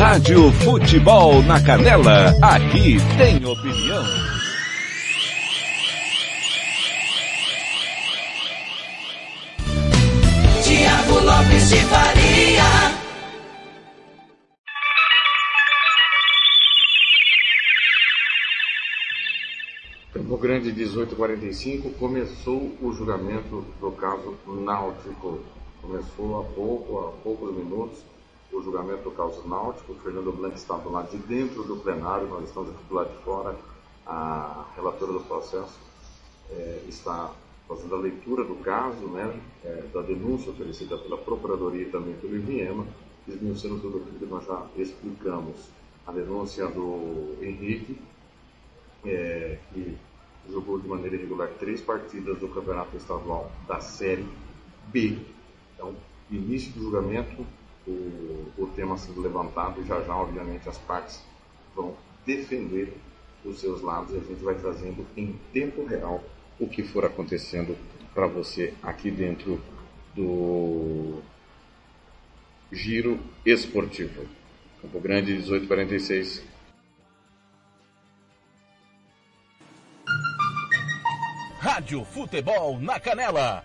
Speaker 1: Rádio Futebol na Canela, aqui tem opinião.
Speaker 2: Tiago Lopes de Faria.
Speaker 3: Campo Grande 1845 começou o julgamento do caso Náutico. Começou há pouco, há poucos minutos, o julgamento do caso Náutico. O Fernando Blanc está do lado de dentro do plenário, nós estamos aqui do lado de fora. A relatora do processo eh, está fazendo a leitura do caso, né, eh, da denúncia oferecida pela Procuradoria e também pelo IBM, desmiuçando tudo aquilo que nós já explicamos. A denúncia do Henrique, eh, que jogou de maneira irregular três partidas do Campeonato Estadual da Série B. Então, início do julgamento, o, o tema sendo levantado, já já, obviamente, as partes vão defender os seus lados e a gente vai trazendo em tempo real o que for acontecendo para você aqui dentro do Giro Esportivo. Campo Grande 1846.
Speaker 1: Rádio Futebol na Canela,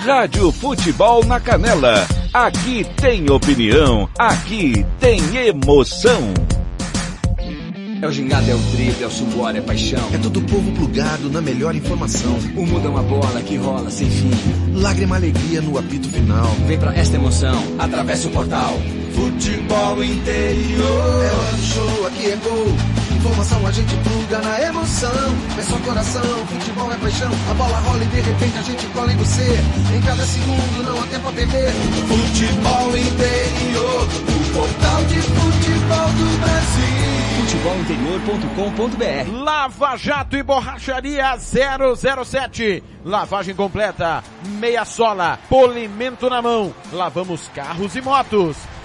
Speaker 1: Rádio Futebol na Canela, aqui tem opinião, aqui tem emoção.
Speaker 9: É o gingado, é o drible, é o suor, é paixão.
Speaker 11: É todo povo plugado na melhor informação.
Speaker 9: O mundo é uma bola que rola sem fim.
Speaker 11: Lágrima, alegria no apito final.
Speaker 9: Vem pra esta emoção, atravessa o portal.
Speaker 2: Futebol interior.
Speaker 11: É hora do show, aqui é gol. Informação a gente pluga na emoção. É só coração, futebol é paixão. A bola rola e de repente a gente cola em você. Em cada segundo não há tempo a perder.
Speaker 2: Futebol interior, o portal de futebol do Brasil.
Speaker 12: Futebolinterior.com.br
Speaker 6: Lava Jato e Borracharia 007. Lavagem completa, meia sola, polimento na mão. Lavamos carros e motos.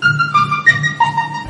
Speaker 13: Thank you.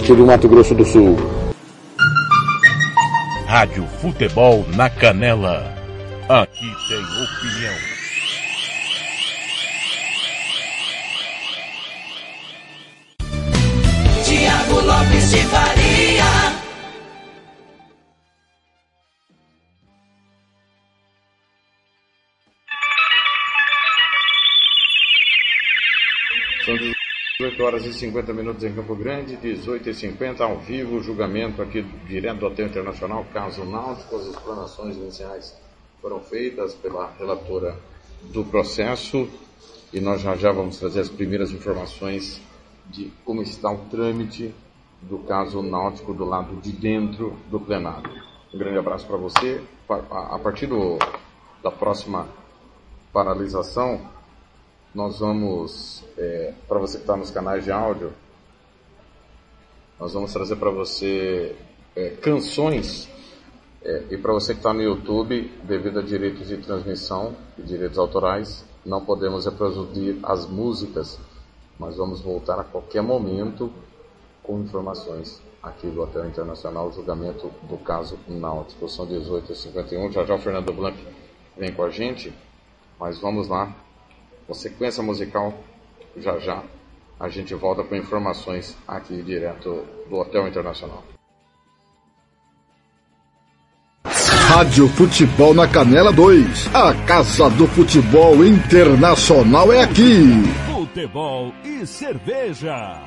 Speaker 14: do Mato Grosso do Sul.
Speaker 1: Rádio Futebol na Canela. Aqui tem opinião.
Speaker 2: Tiago Lopes de Faria.
Speaker 3: 18 horas e 50 minutos em Campo Grande, 18 e 50 ao vivo, julgamento aqui direto do Hotel Internacional, caso náutico, as explanações iniciais foram feitas pela relatora do processo e nós já já vamos trazer as primeiras informações de como está o trâmite do caso náutico do lado de dentro do plenário. Um grande abraço para você. A partir do, da próxima paralisação, nós vamos, para você que está nos canais de áudio, nós vamos trazer para você é, canções é, e para você que está no YouTube, devido a direitos de transmissão e direitos autorais, não podemos reproduzir as músicas, mas vamos voltar a qualquer momento com informações aqui do Hotel Internacional, julgamento do caso Náutico. São 18h51, já já o Fernando Blanc vem com a gente, mas vamos lá, com sequência musical, já já a gente volta com informações aqui direto do Hotel Internacional.
Speaker 4: Rádio Futebol na Canela 2. A Casa do Futebol Internacional é aqui.
Speaker 1: Futebol e cerveja.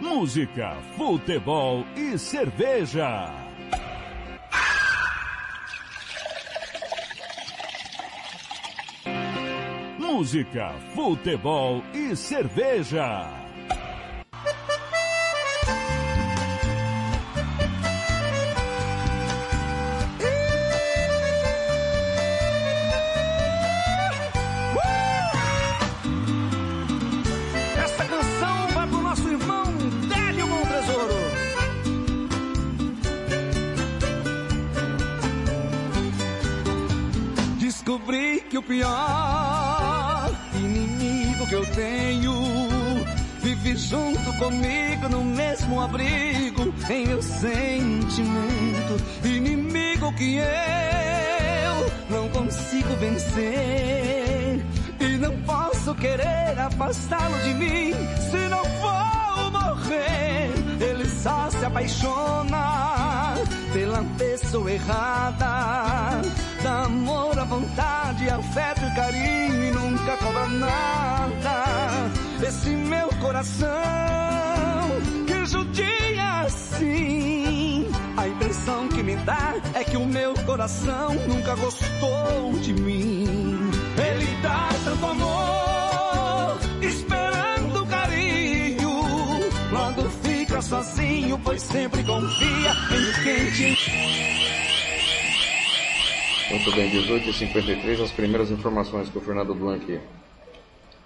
Speaker 1: Música, futebol e cerveja. Música, futebol e cerveja.
Speaker 15: Essa canção vai pro nosso irmão Délio Montresoro. Descobri que o pior que eu tenho vive junto comigo no mesmo abrigo em meu sentimento. Inimigo que eu não consigo vencer e não posso querer afastá-lo de mim se não for morrer. Ele só se apaixona pela pessoa errada. Dá amor à vontade, afeto e carinho e nunca cobra nada. Esse meu coração que judia assim. A impressão que me dá é que o meu coração nunca gostou de mim. Ele dá tanto amor, esperando carinho. Quando fica sozinho, pois sempre confia em quem te
Speaker 3: Muito bem, 18h53, as primeiras informações que o Fernando Blanc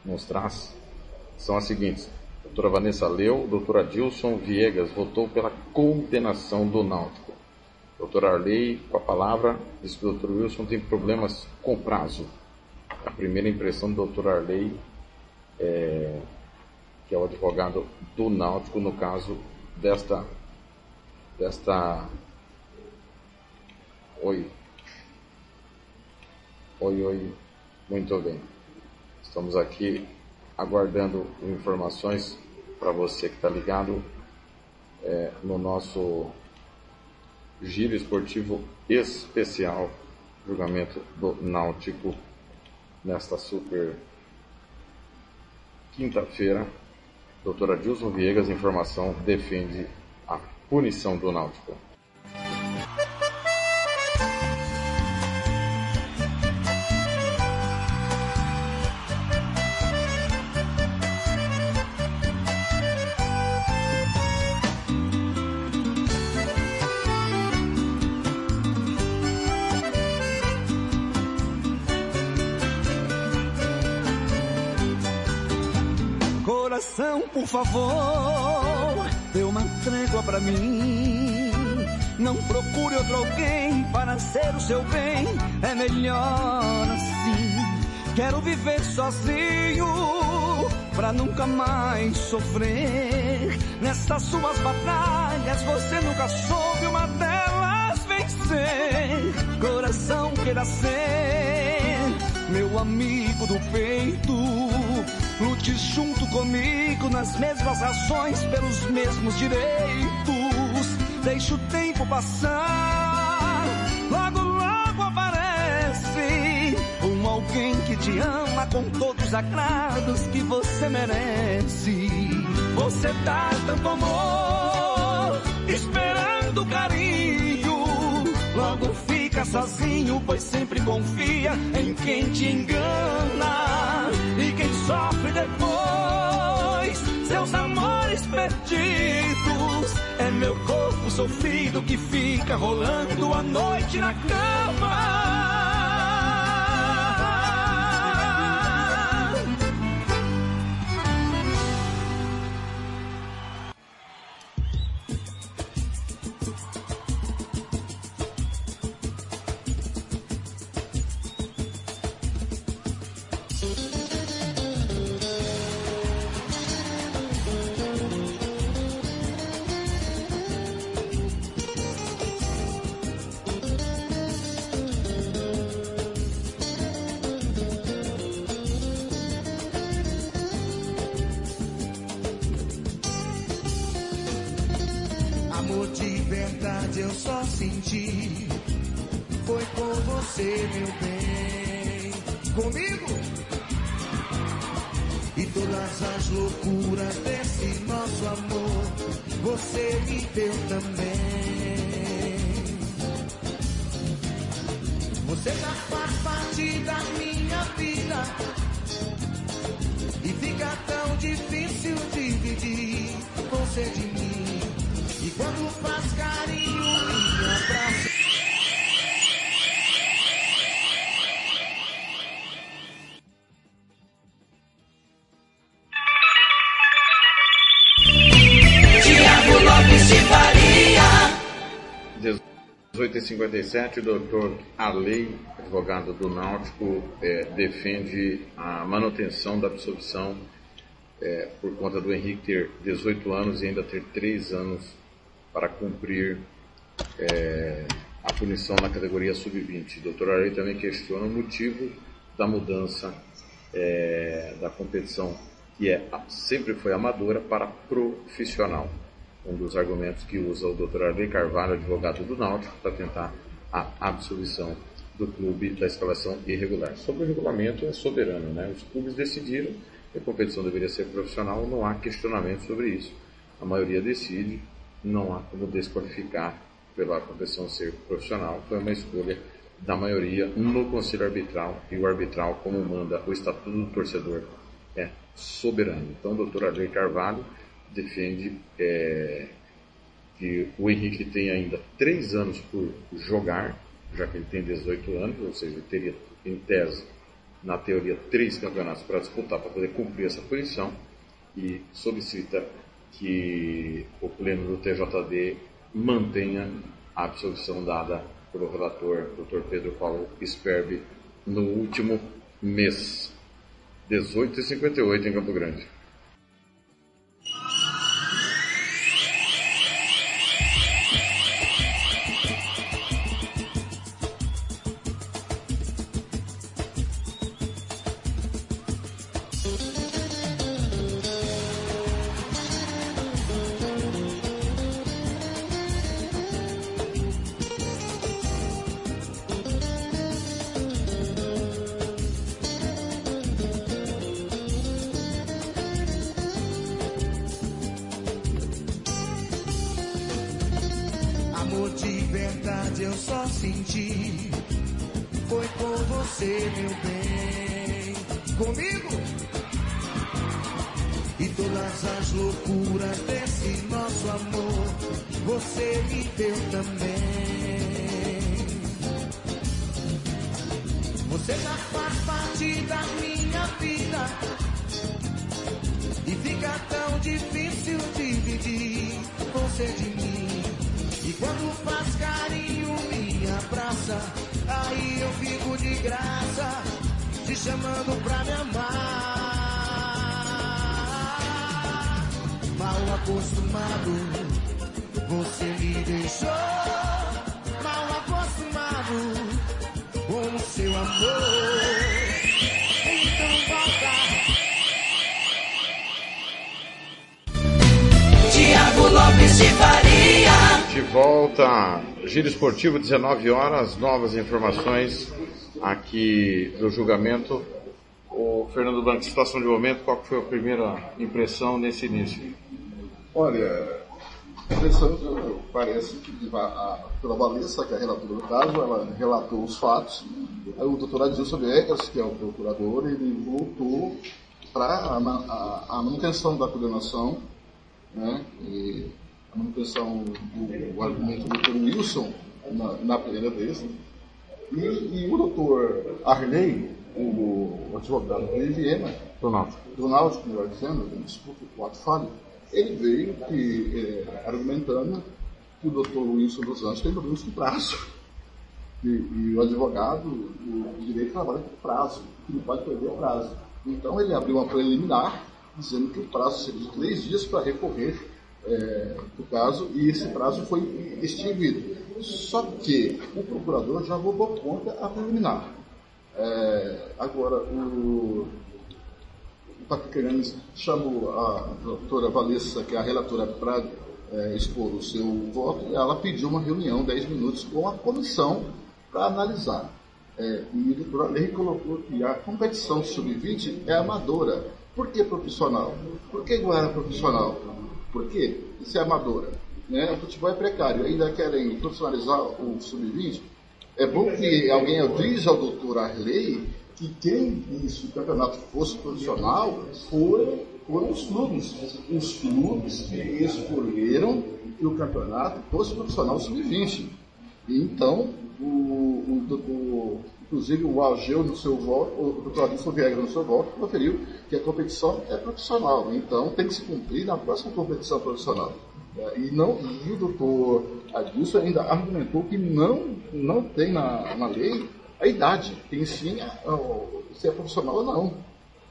Speaker 3: nos traz são as seguintes. Doutora Vanessa leu, doutor Adilson Viegas votou pela condenação do Náutico. Doutor Arley, com a palavra, diz que o doutor Wilson tem problemas com prazo. A primeira impressão do doutor Arley, é, que é o advogado do Náutico, no caso desta. desta. Oi. Oi, oi. Muito bem. Estamos aqui aguardando informações para você que está ligado é, no nosso giro esportivo especial, julgamento do Náutico, nesta super quinta-feira. Doutora Dilson Viegas, informação, defende a punição do Náutico.
Speaker 15: Favor, dê uma trégua pra mim. Não procure outro alguém para ser o seu bem, é melhor assim. Quero viver sozinho, pra nunca mais sofrer. Nessas suas batalhas, você nunca soube uma delas vencer. Coração queira ser meu amigo do peito. Lute junto comigo nas mesmas ações, pelos mesmos direitos. Deixa o tempo passar, logo, logo aparece um alguém que te ama com todos os agrados que você merece. Você dá tanto amor, esperando carinho, logo fica sozinho, pois sempre confia em quem te engana. Sofre depois, seus amores perdidos, é meu corpo sofrido que fica rolando a noite na cama.
Speaker 16: Verdade eu só senti. Foi com você, meu bem. Comigo? E todas as loucuras desse nosso amor, você me deu também. Você já faz parte da minha
Speaker 3: 18h57, o doutor Alei, advogado do Náutico, eh, defende a manutenção da absolvição eh, por conta do Henrique ter 18 anos e ainda ter 3 anos para cumprir eh, a punição na categoria sub-20. O doutor Alei também questiona o motivo da mudança da competição, que é, sempre foi amadora, para profissional um dos argumentos que usa o Dr. Arley Carvalho, advogado do Náutico, para tentar a absolvição do clube da escalação irregular. Sobre o regulamento, é soberano, né? Os clubes decidiram que a competição deveria ser profissional, não há questionamento sobre isso. A maioria decide, não há como desqualificar pela competição ser profissional. Foi uma escolha da maioria no conselho arbitral, e o arbitral, como manda o estatuto do torcedor, é soberano. Então, o Dr. Arley Carvalho defende é, que o Henrique tem ainda três anos por jogar, já que ele tem 18 anos, ou seja, ele teria, em tese, na teoria, três campeonatos para disputar para poder cumprir essa punição e solicita que o pleno do TJD mantenha a absolvição dada pelo relator Dr. Pedro Paulo Sperbi no último mês. 18h58 em Campo Grande.
Speaker 17: Chamando pra me amar. Mal acostumado, você me deixou. Mal acostumado com o seu amor. Então volta.
Speaker 2: Tiago Lopes de Faria.
Speaker 3: De volta, Giro Esportivo, 19 horas, novas informações aqui do julgamento. O Fernando Blanco, situação de momento, qual foi a primeira impressão nesse início?
Speaker 4: Olha, a impressão que parece que a, a, pela Valessa, que é a relatora do caso, ela relatou os fatos. Aí o doutor Adilson Viegas, que é o procurador, ele voltou para a, a, manutenção da condenação, né? A manutenção do, do argumento do doutor Wilson na, na primeira vez. E, e o doutor Arley, o, o advogado de Viena,
Speaker 3: Do Náutico.
Speaker 4: do Náutico, melhor dizendo, desculpa o ato falho, ele veio que, é, argumentando que o doutor Wilson dos Anjos tem problemas com prazo. E, e o advogado, o direito trabalha com prazo, que não pode perder o prazo. Então ele abriu uma preliminar, dizendo que o prazo seria de três dias para recorrer é, do caso, e esse prazo foi extinguido. Só que o procurador já votou contra a preliminar. É, agora, o, o Patrick chamou a doutora Valessa, que é a relatora, para é, expor o seu voto, e ela pediu uma reunião, 10 minutos, com a comissão para analisar. É, e o doutor colocou que a competição sub-20 é amadora. Por que profissional? Por que não era profissional? Por quê? Isso é amadora. Né? O futebol é precário, ainda querem profissionalizar o sub-20. É bom que alguém avise ao doutor Arley que quem que o campeonato fosse profissional foram, os clubes. Os clubes que escolheram que o campeonato fosse profissional sub-20. Então, o, o, o, inclusive o Algeu no seu voto, o doutor Adilson Vieira no seu voto, preferiu que a competição é profissional. Então, tem que se cumprir na próxima competição profissional. É, E, não, e o doutor Adilson ainda argumentou que não, não tem na, na lei a idade, tem sim a- a- se é profissional ou não.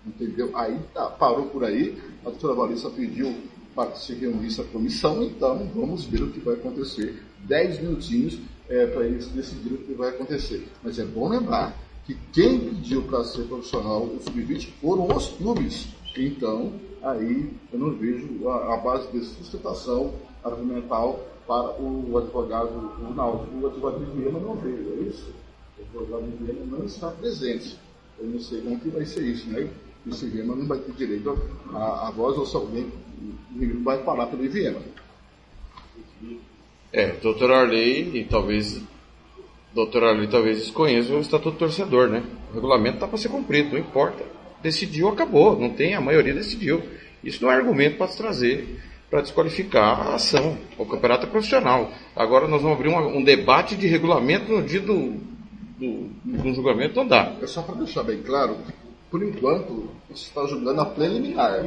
Speaker 4: Entendeu? Aí tá, parou por aí, a doutora Valissa pediu para se reunisse a comissão, então vamos ver o que vai acontecer. Dez minutinhos é, para eles decidirem o que vai acontecer. Mas é bom lembrar que quem pediu para ser profissional o sub-20 foram os clubes. Então, aí eu não vejo a, a base de sustentação argumental para o advogado o Náutico. O advogado de Viena não veio, é isso? O advogado de Viena não está presente. Eu não sei como que vai ser isso, né? O Viena não vai ter direito a voz ou se alguém vai falar pelo Viena.
Speaker 3: É, doutor Arley, e talvez. Doutor Arley talvez desconheça o estatuto do torcedor, né? O regulamento está para ser cumprido, não importa. Decidiu, acabou. Não tem, a maioria decidiu. Isso não é argumento para se trazer, para desqualificar a ação. O campeonato é profissional. Agora nós vamos abrir um debate de regulamento no dia do, do, do julgamento, não dá.
Speaker 4: É só para deixar bem claro que, por enquanto, você está julgando a preliminar.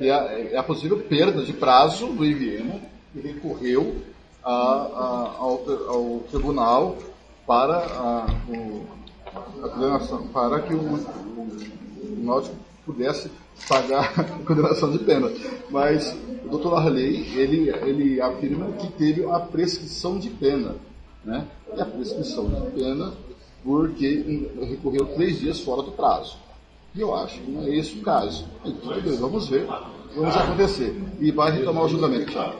Speaker 4: E a, é a possível perda de prazo do IVM, que recorreu a- a- ao, ao tribunal para a, o- a para que o, o, o pudesse pagar a condenação de pena. Mas o doutor Arley, ele, ele afirma que teve a prescrição de pena. Né? E a prescrição de pena porque recorreu três dias fora do prazo. E eu acho que não é esse o caso. E tudo bem, vamos ver, vamos acontecer. E vai retomar o julgamento, Thiago.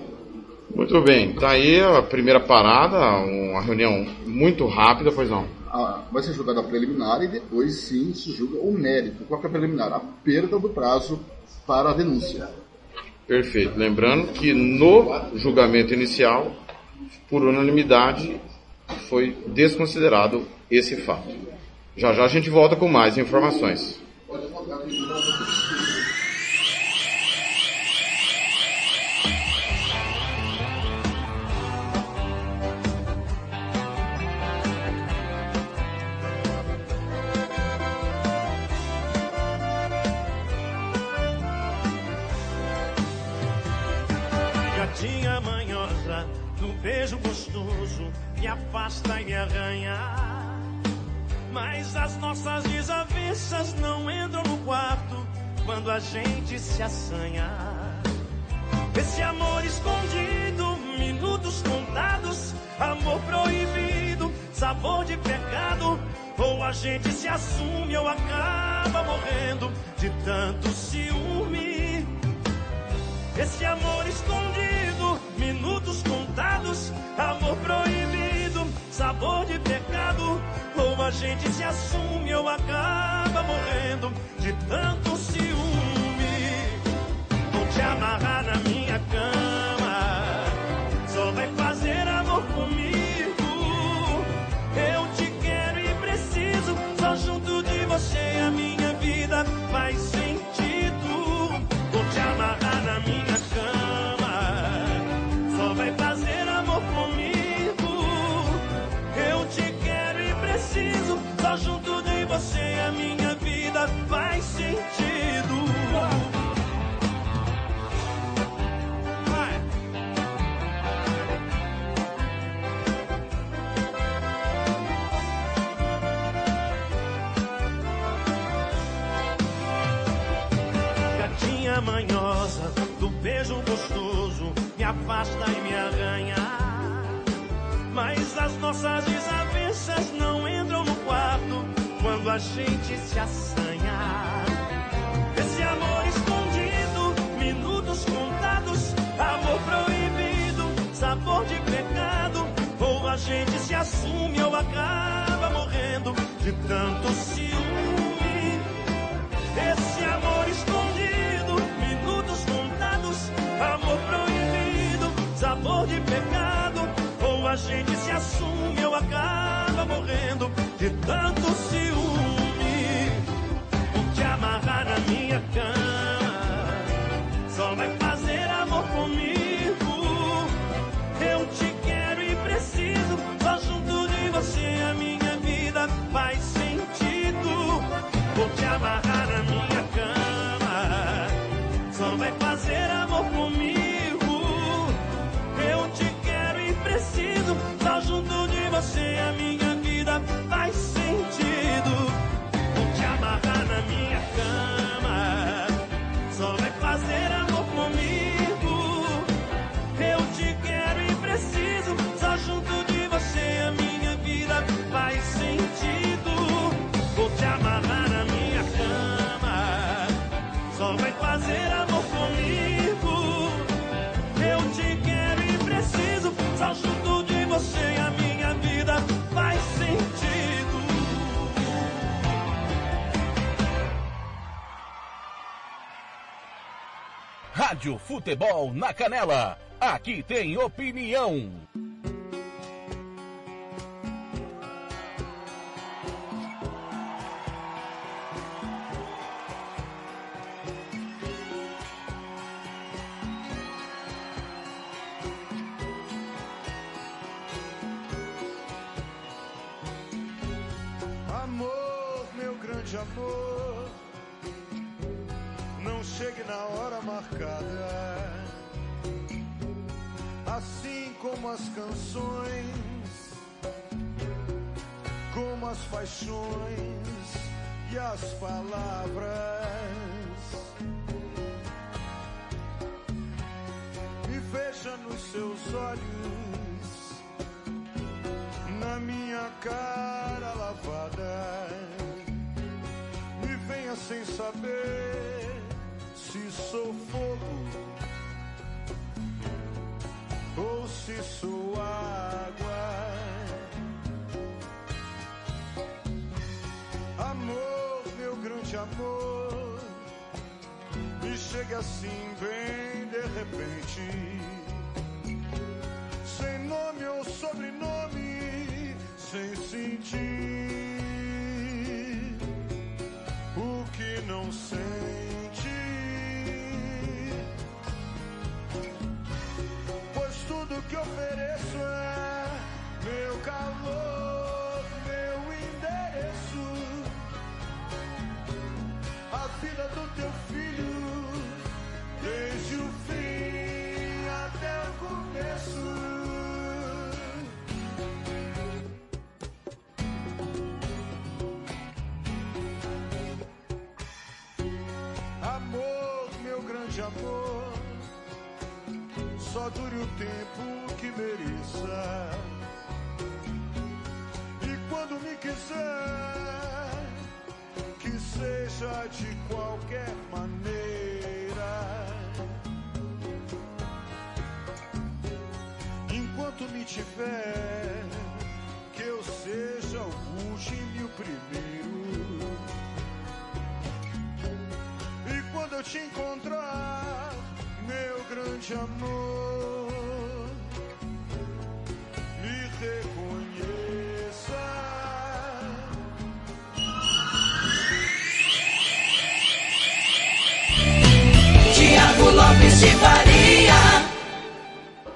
Speaker 3: Muito bem, tá aí a primeira parada, uma reunião muito rápida, pois não.
Speaker 4: Ah, vai ser julgada a preliminar e depois sim se julga o mérito. Qual que é a preliminar? A perda do prazo para a denúncia.
Speaker 3: Perfeito. Lembrando que no julgamento inicial, por unanimidade, foi desconsiderado esse fato. Já já a gente volta com mais informações.
Speaker 5: afasta nossas desavenças não entram no quarto quando a gente se assanha. Esse amor escondido, minutos contados, amor proibido, sabor de pecado. Ou a gente se assume ou acaba morrendo de tanto ciúme. Esse amor escondido, minutos contados, amor proibido, sabor de pecado. Ou a gente se assume ou acaba morrendo de tanto ciúme. Vou te amarrar na minha beijo gostoso, me afasta e me arranha. Mas as nossas desavenças não entram no quarto quando a gente se assanha. Esse amor escondido, minutos contados, amor proibido, sabor de pecado. Ou a gente se assume ou acaba morrendo de tanto ciúme. Esse amor escondido, amor proibido, sabor de pecado. Ou a gente se assume ou acaba morrendo de tanto ciúme. Vou te amarrar na minha cama, só vai fazer amor comigo.
Speaker 18: Futebol na Canela. Aqui tem opinião.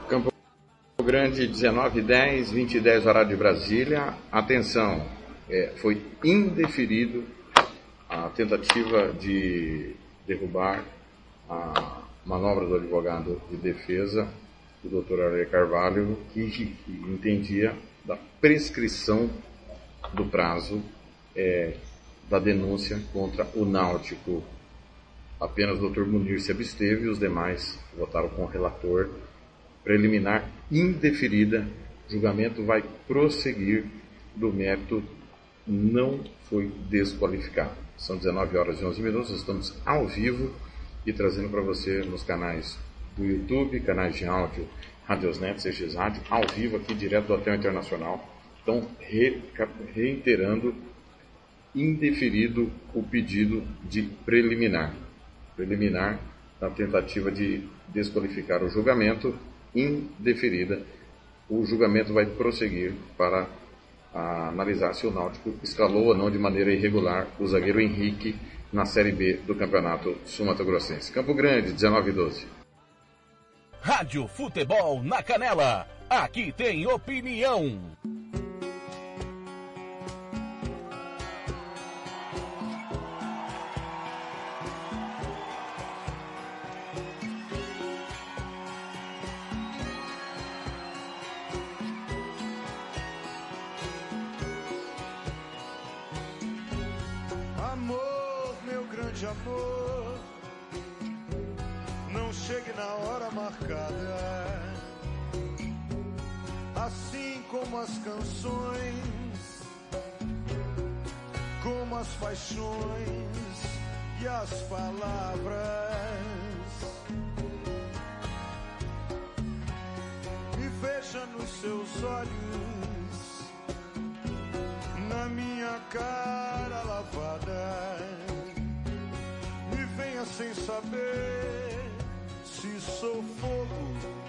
Speaker 3: Campo Grande 19 10, 20 10 horário de Brasília. Atenção, é, foi indeferido a tentativa de derrubar a manobra do advogado de defesa, o doutor Aurélio Carvalho, que, que entendia da prescrição do prazo é, da denúncia contra o Náutico. Apenas o doutor Munir se absteve e os demais votaram com o relator. Preliminar indeferida, julgamento vai prosseguir do mérito não foi desqualificado. São 19 horas e 11 minutos, estamos ao vivo e trazendo para você nos canais do YouTube, canais de áudio, Radiosnet, CX Rádio, ao vivo aqui direto do Hotel Internacional. Então, re, reiterando, indeferido o pedido de preliminar. Preliminar na tentativa de desqualificar o julgamento, indeferida. O julgamento vai prosseguir para analisar se o Náutico escalou ou não de maneira irregular o zagueiro Henrique na Série B do Campeonato Sumato Grossense. Campo Grande, 19 e 12.
Speaker 5: Rádio Futebol na Canela. Aqui tem opinião.
Speaker 18: Como as canções, como as paixões e as palavras. Me veja nos seus olhos na minha cara lavada. Me venha sem saber se sou fogo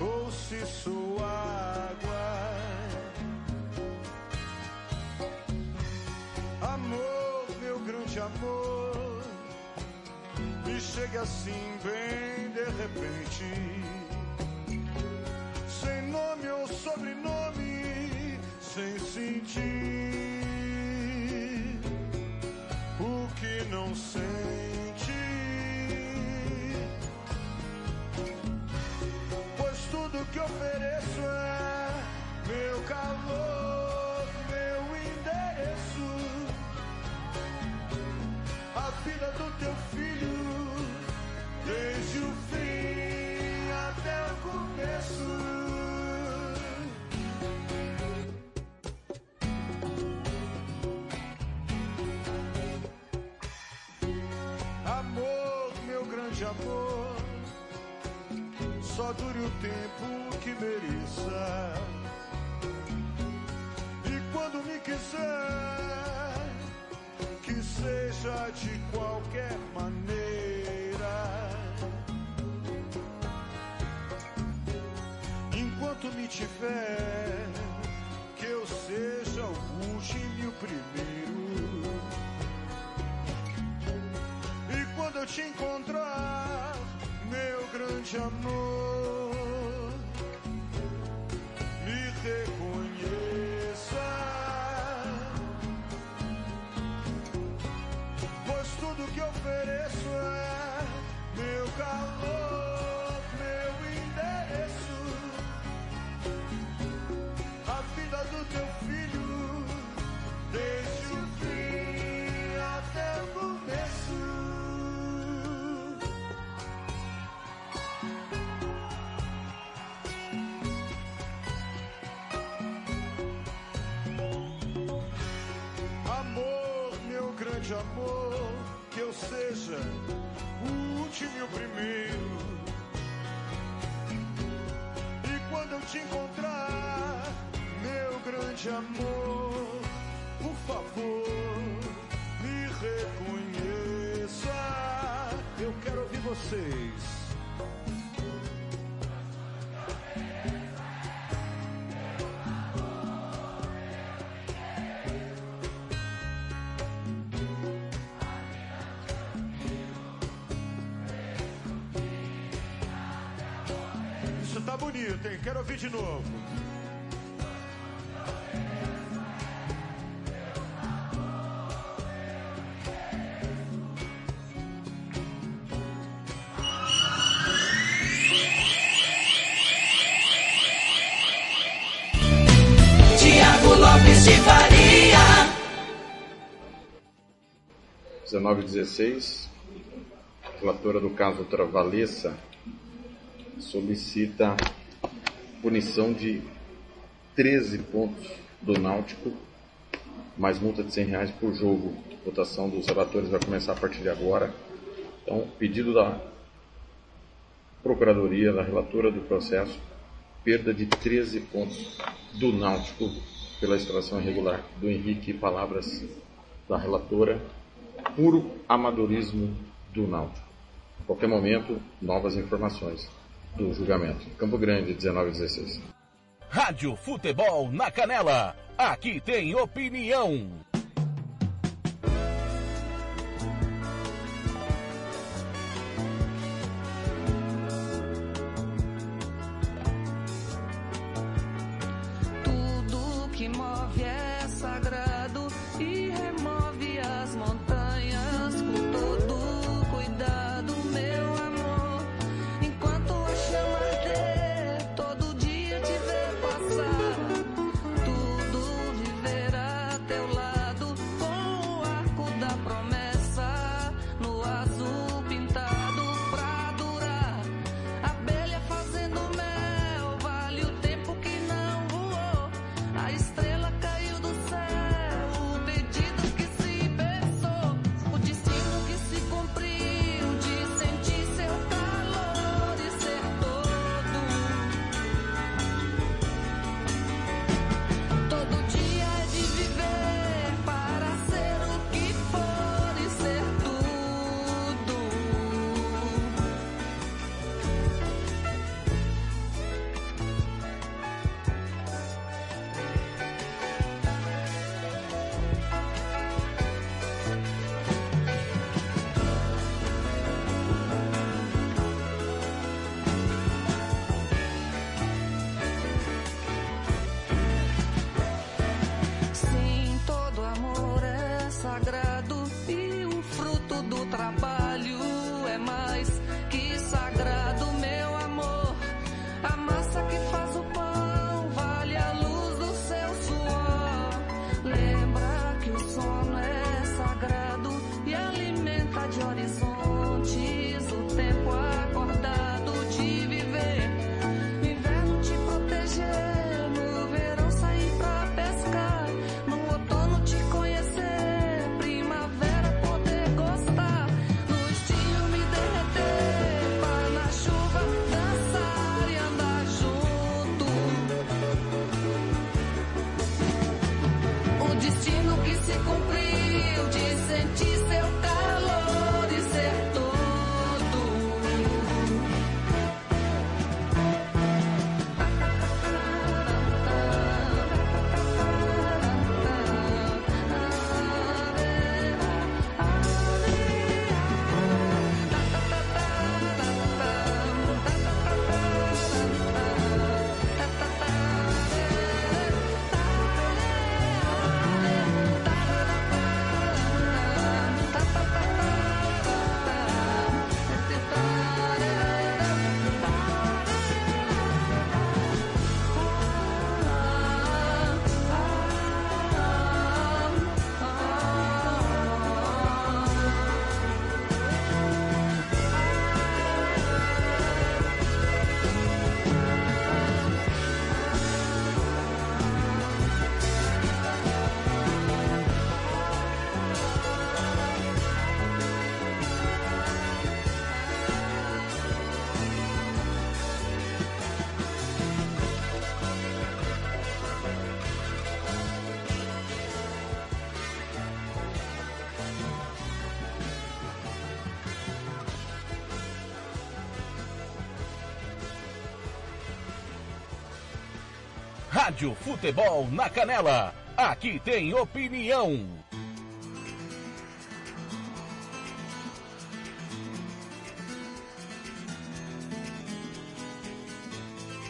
Speaker 18: ou se sou água. Amor, meu grande amor, me chega assim bem de repente sem nome ou sobrenome, sem sentir o que não sente. Que ofereço é meu calor, meu endereço, a vida do teu filho, desde o fim dure o tempo que mereça. E quando me quiser, amor, que eu seja o último e o primeiro. E quando eu te encontrar, meu grande amor, tá bonito, hein? Quero ouvir de novo.
Speaker 2: Tiago Lopes de Faria.
Speaker 3: 1916, relatora do caso Travalessa solicita punição de 13 pontos do Náutico, mais multa de 100 reais por jogo. Votação dos relatores vai começar a partir de agora. Então, pedido da Procuradoria, da relatora do processo, perda de 13 pontos do Náutico pela extração irregular do Henrique. Palavras da relatora, puro amadorismo do Náutico. A qualquer momento, novas informações do julgamento. Campo Grande, 19 e 16.
Speaker 19: Rádio Futebol na Canela. Aqui tem opinião.
Speaker 5: Rádio Futebol na Canela. Aqui tem opinião.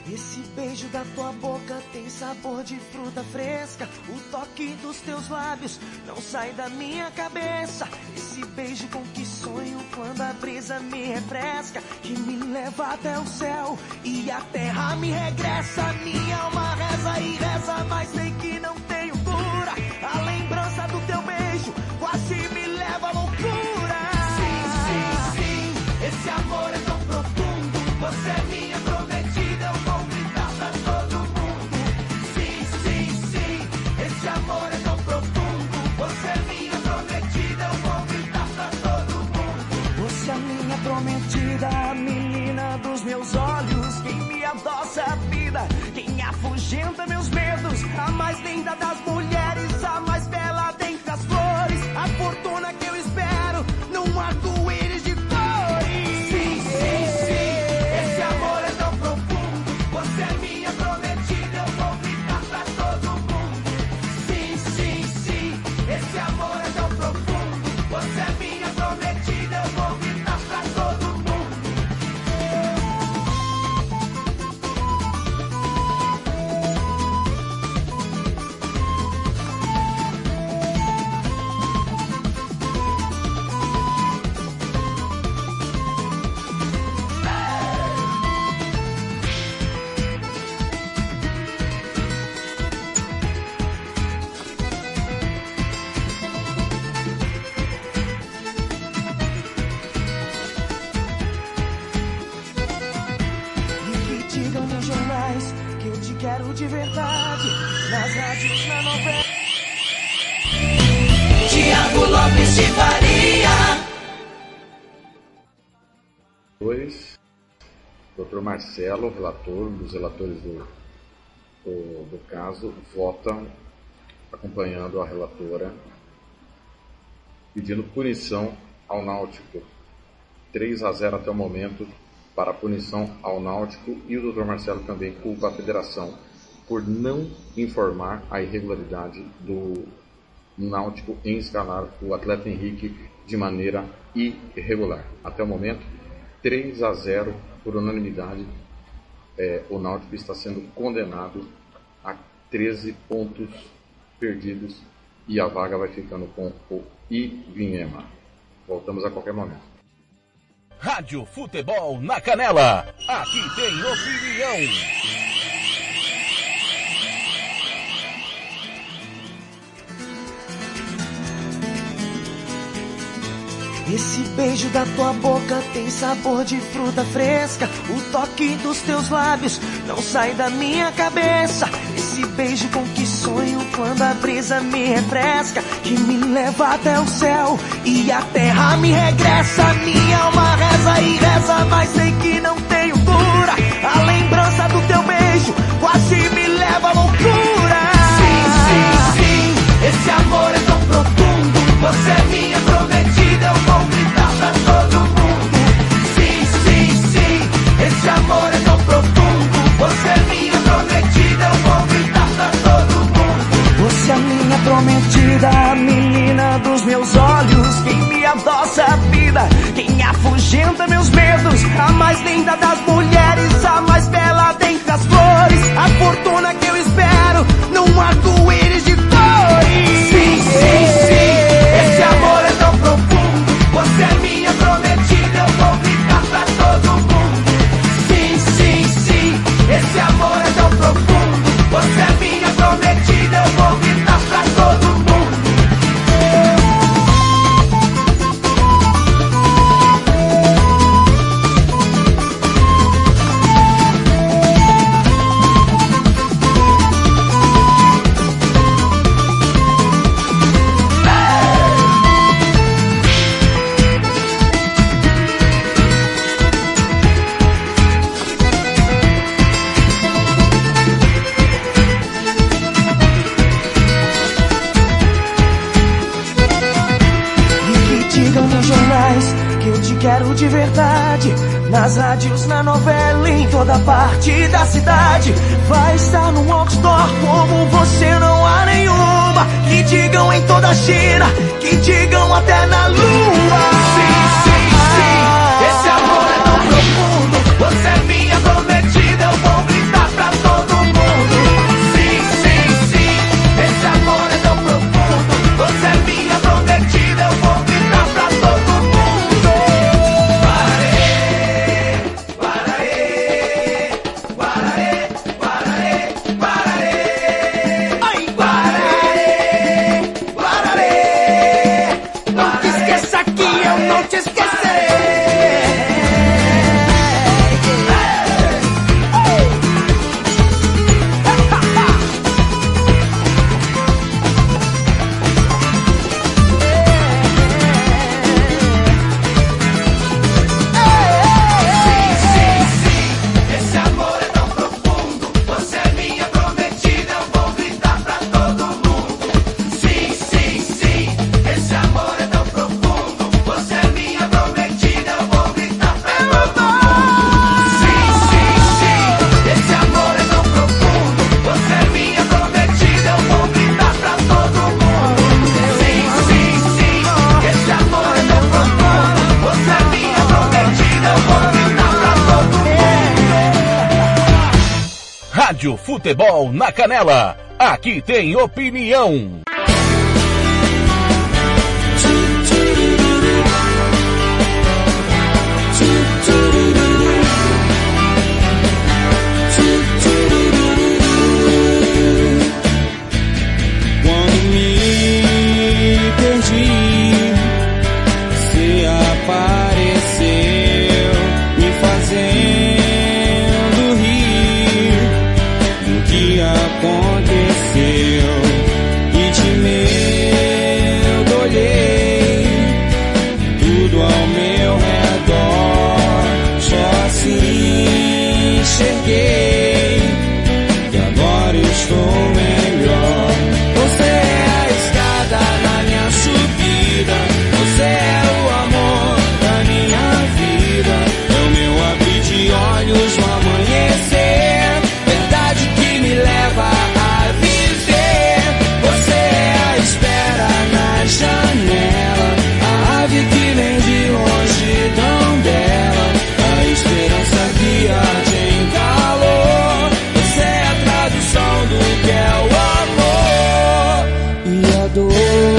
Speaker 17: Esse beijo da tua boca tem sabor de fruta fresca. O toque dos teus lábios não sai da minha cabeça. Esse beijo com que sonho quando a brisa me refresca. Que me leva até o céu e a terra me regressa. Minha alma reza e reza, mas sei Quem me adoça a vida, quem afugenta meus medos. A mais linda das mulheres,
Speaker 3: Marcelo, relator, um dos relatores do, do, do caso, vota acompanhando a relatora, pedindo punição ao Náutico. 3 a 0 até o momento para punição ao Náutico e o Dr. Marcelo também culpa a federação por não informar a irregularidade do Náutico em escalar o atleta Henrique de maneira irregular. Até o momento, 3 a 0 por unanimidade. É, o Náutico está sendo condenado a 13 pontos perdidos e a vaga vai ficando com o Ivinhema. Voltamos a qualquer momento.
Speaker 5: Rádio Futebol na Canela. Aqui tem opinião.
Speaker 17: Esse beijo da tua boca tem sabor de fruta fresca. O toque dos teus lábios não sai da minha cabeça. Esse beijo com que sonho quando a brisa me refresca. Que me leva até o céu e a terra me regressa. Minha alma reza e reza, mas sei que não tenho cura. A lembrança do teu beijo quase me leva à loucura. Sim, sim, sim, esse amor é tão profundo. Você é minha é minha prometida, a menina dos meus olhos. Quem me adoça a vida, quem afugenta meus medos. A mais linda das mulheres, a mais bela dentre as flores. A fortuna que eu espero num arco-íris de cores. Sim, sim, sim, esse amor é tão profundo. Você é minha prometida, eu vou gritar pra todo mundo. Sim, sim, sim, esse amor é tão profundo. Você é na
Speaker 5: Canela. Aqui tem opinião.
Speaker 3: Oh.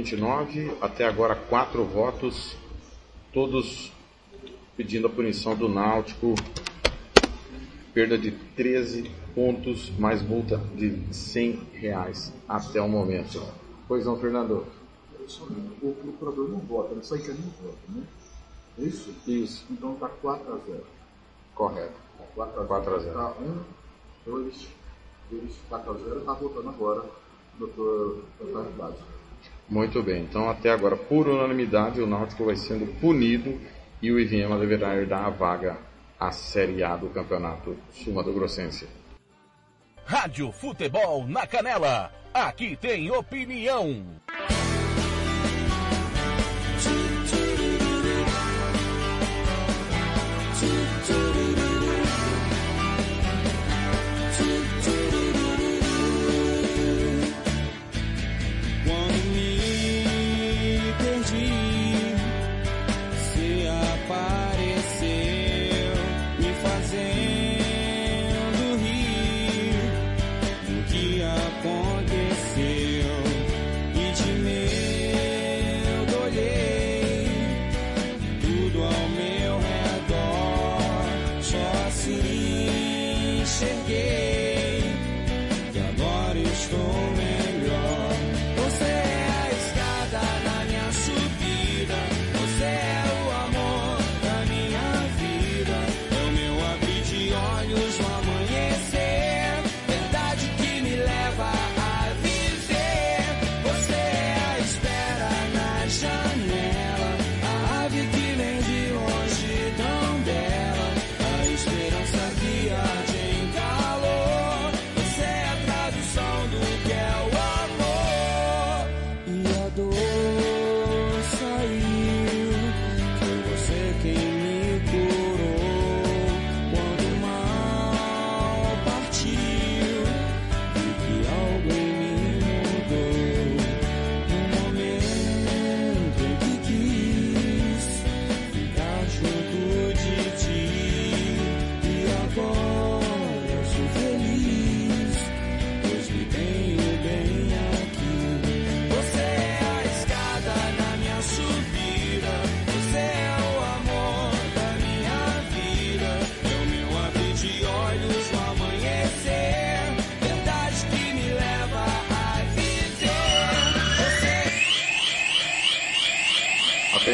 Speaker 3: 29, até agora quatro votos, todos pedindo a punição do Náutico, perda de 13 pontos, mais multa de 100 reais até o momento. Pois não, Fernando?
Speaker 4: O procurador não vota, ele só encaminha o voto, né? É isso?
Speaker 3: Isso.
Speaker 4: Então está 4 a 0.
Speaker 3: Correto.
Speaker 4: Tá 4 a 0.
Speaker 3: 4 0.
Speaker 4: Está 1, 2, 3, 4 a 0. Está tá votando agora, o doutor Antônio Básico.
Speaker 3: Muito bem, então até agora, por unanimidade, o Náutico vai sendo punido e o Iviema deverá herdar a vaga à Série A do Campeonato Sumato Grossense.
Speaker 5: Rádio Futebol na Canela, aqui tem opinião.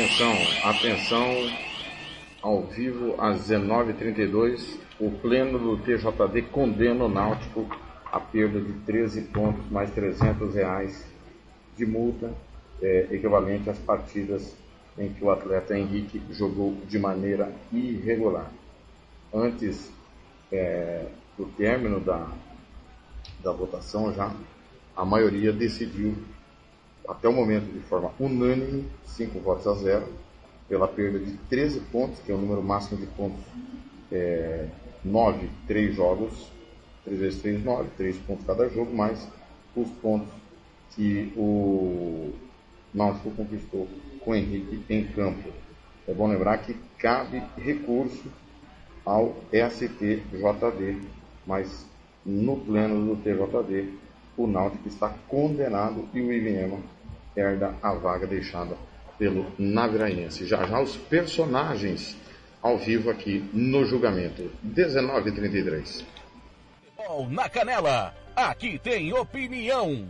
Speaker 3: Atenção, atenção, ao vivo às 19h32, o pleno do TJD condena o Náutico a perda de 13 pontos mais 300 reais de multa, é, equivalente às partidas em que o atleta Henrique jogou de maneira irregular. Antes é, do término da, da votação já, a maioria decidiu até o momento de forma unânime, 5 votos a 0, pela perda de 13 pontos, que é o número máximo de pontos, é, 9, 3 jogos, 3 vezes 3, 9, 3 pontos cada jogo, mais os pontos que o Náutico conquistou com o Henrique em campo. É bom lembrar que cabe recurso ao STJD, mas no pleno do TJD o Náutico está condenado e o Ivinema herda a vaga deixada pelo Naviraense. Já já os personagens ao vivo aqui no julgamento. 19h33.
Speaker 5: Na Canela, aqui tem opinião.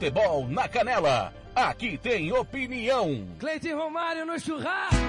Speaker 5: Futebol na Canela. Aqui tem opinião.
Speaker 10: Cleiton Romário no churrasco!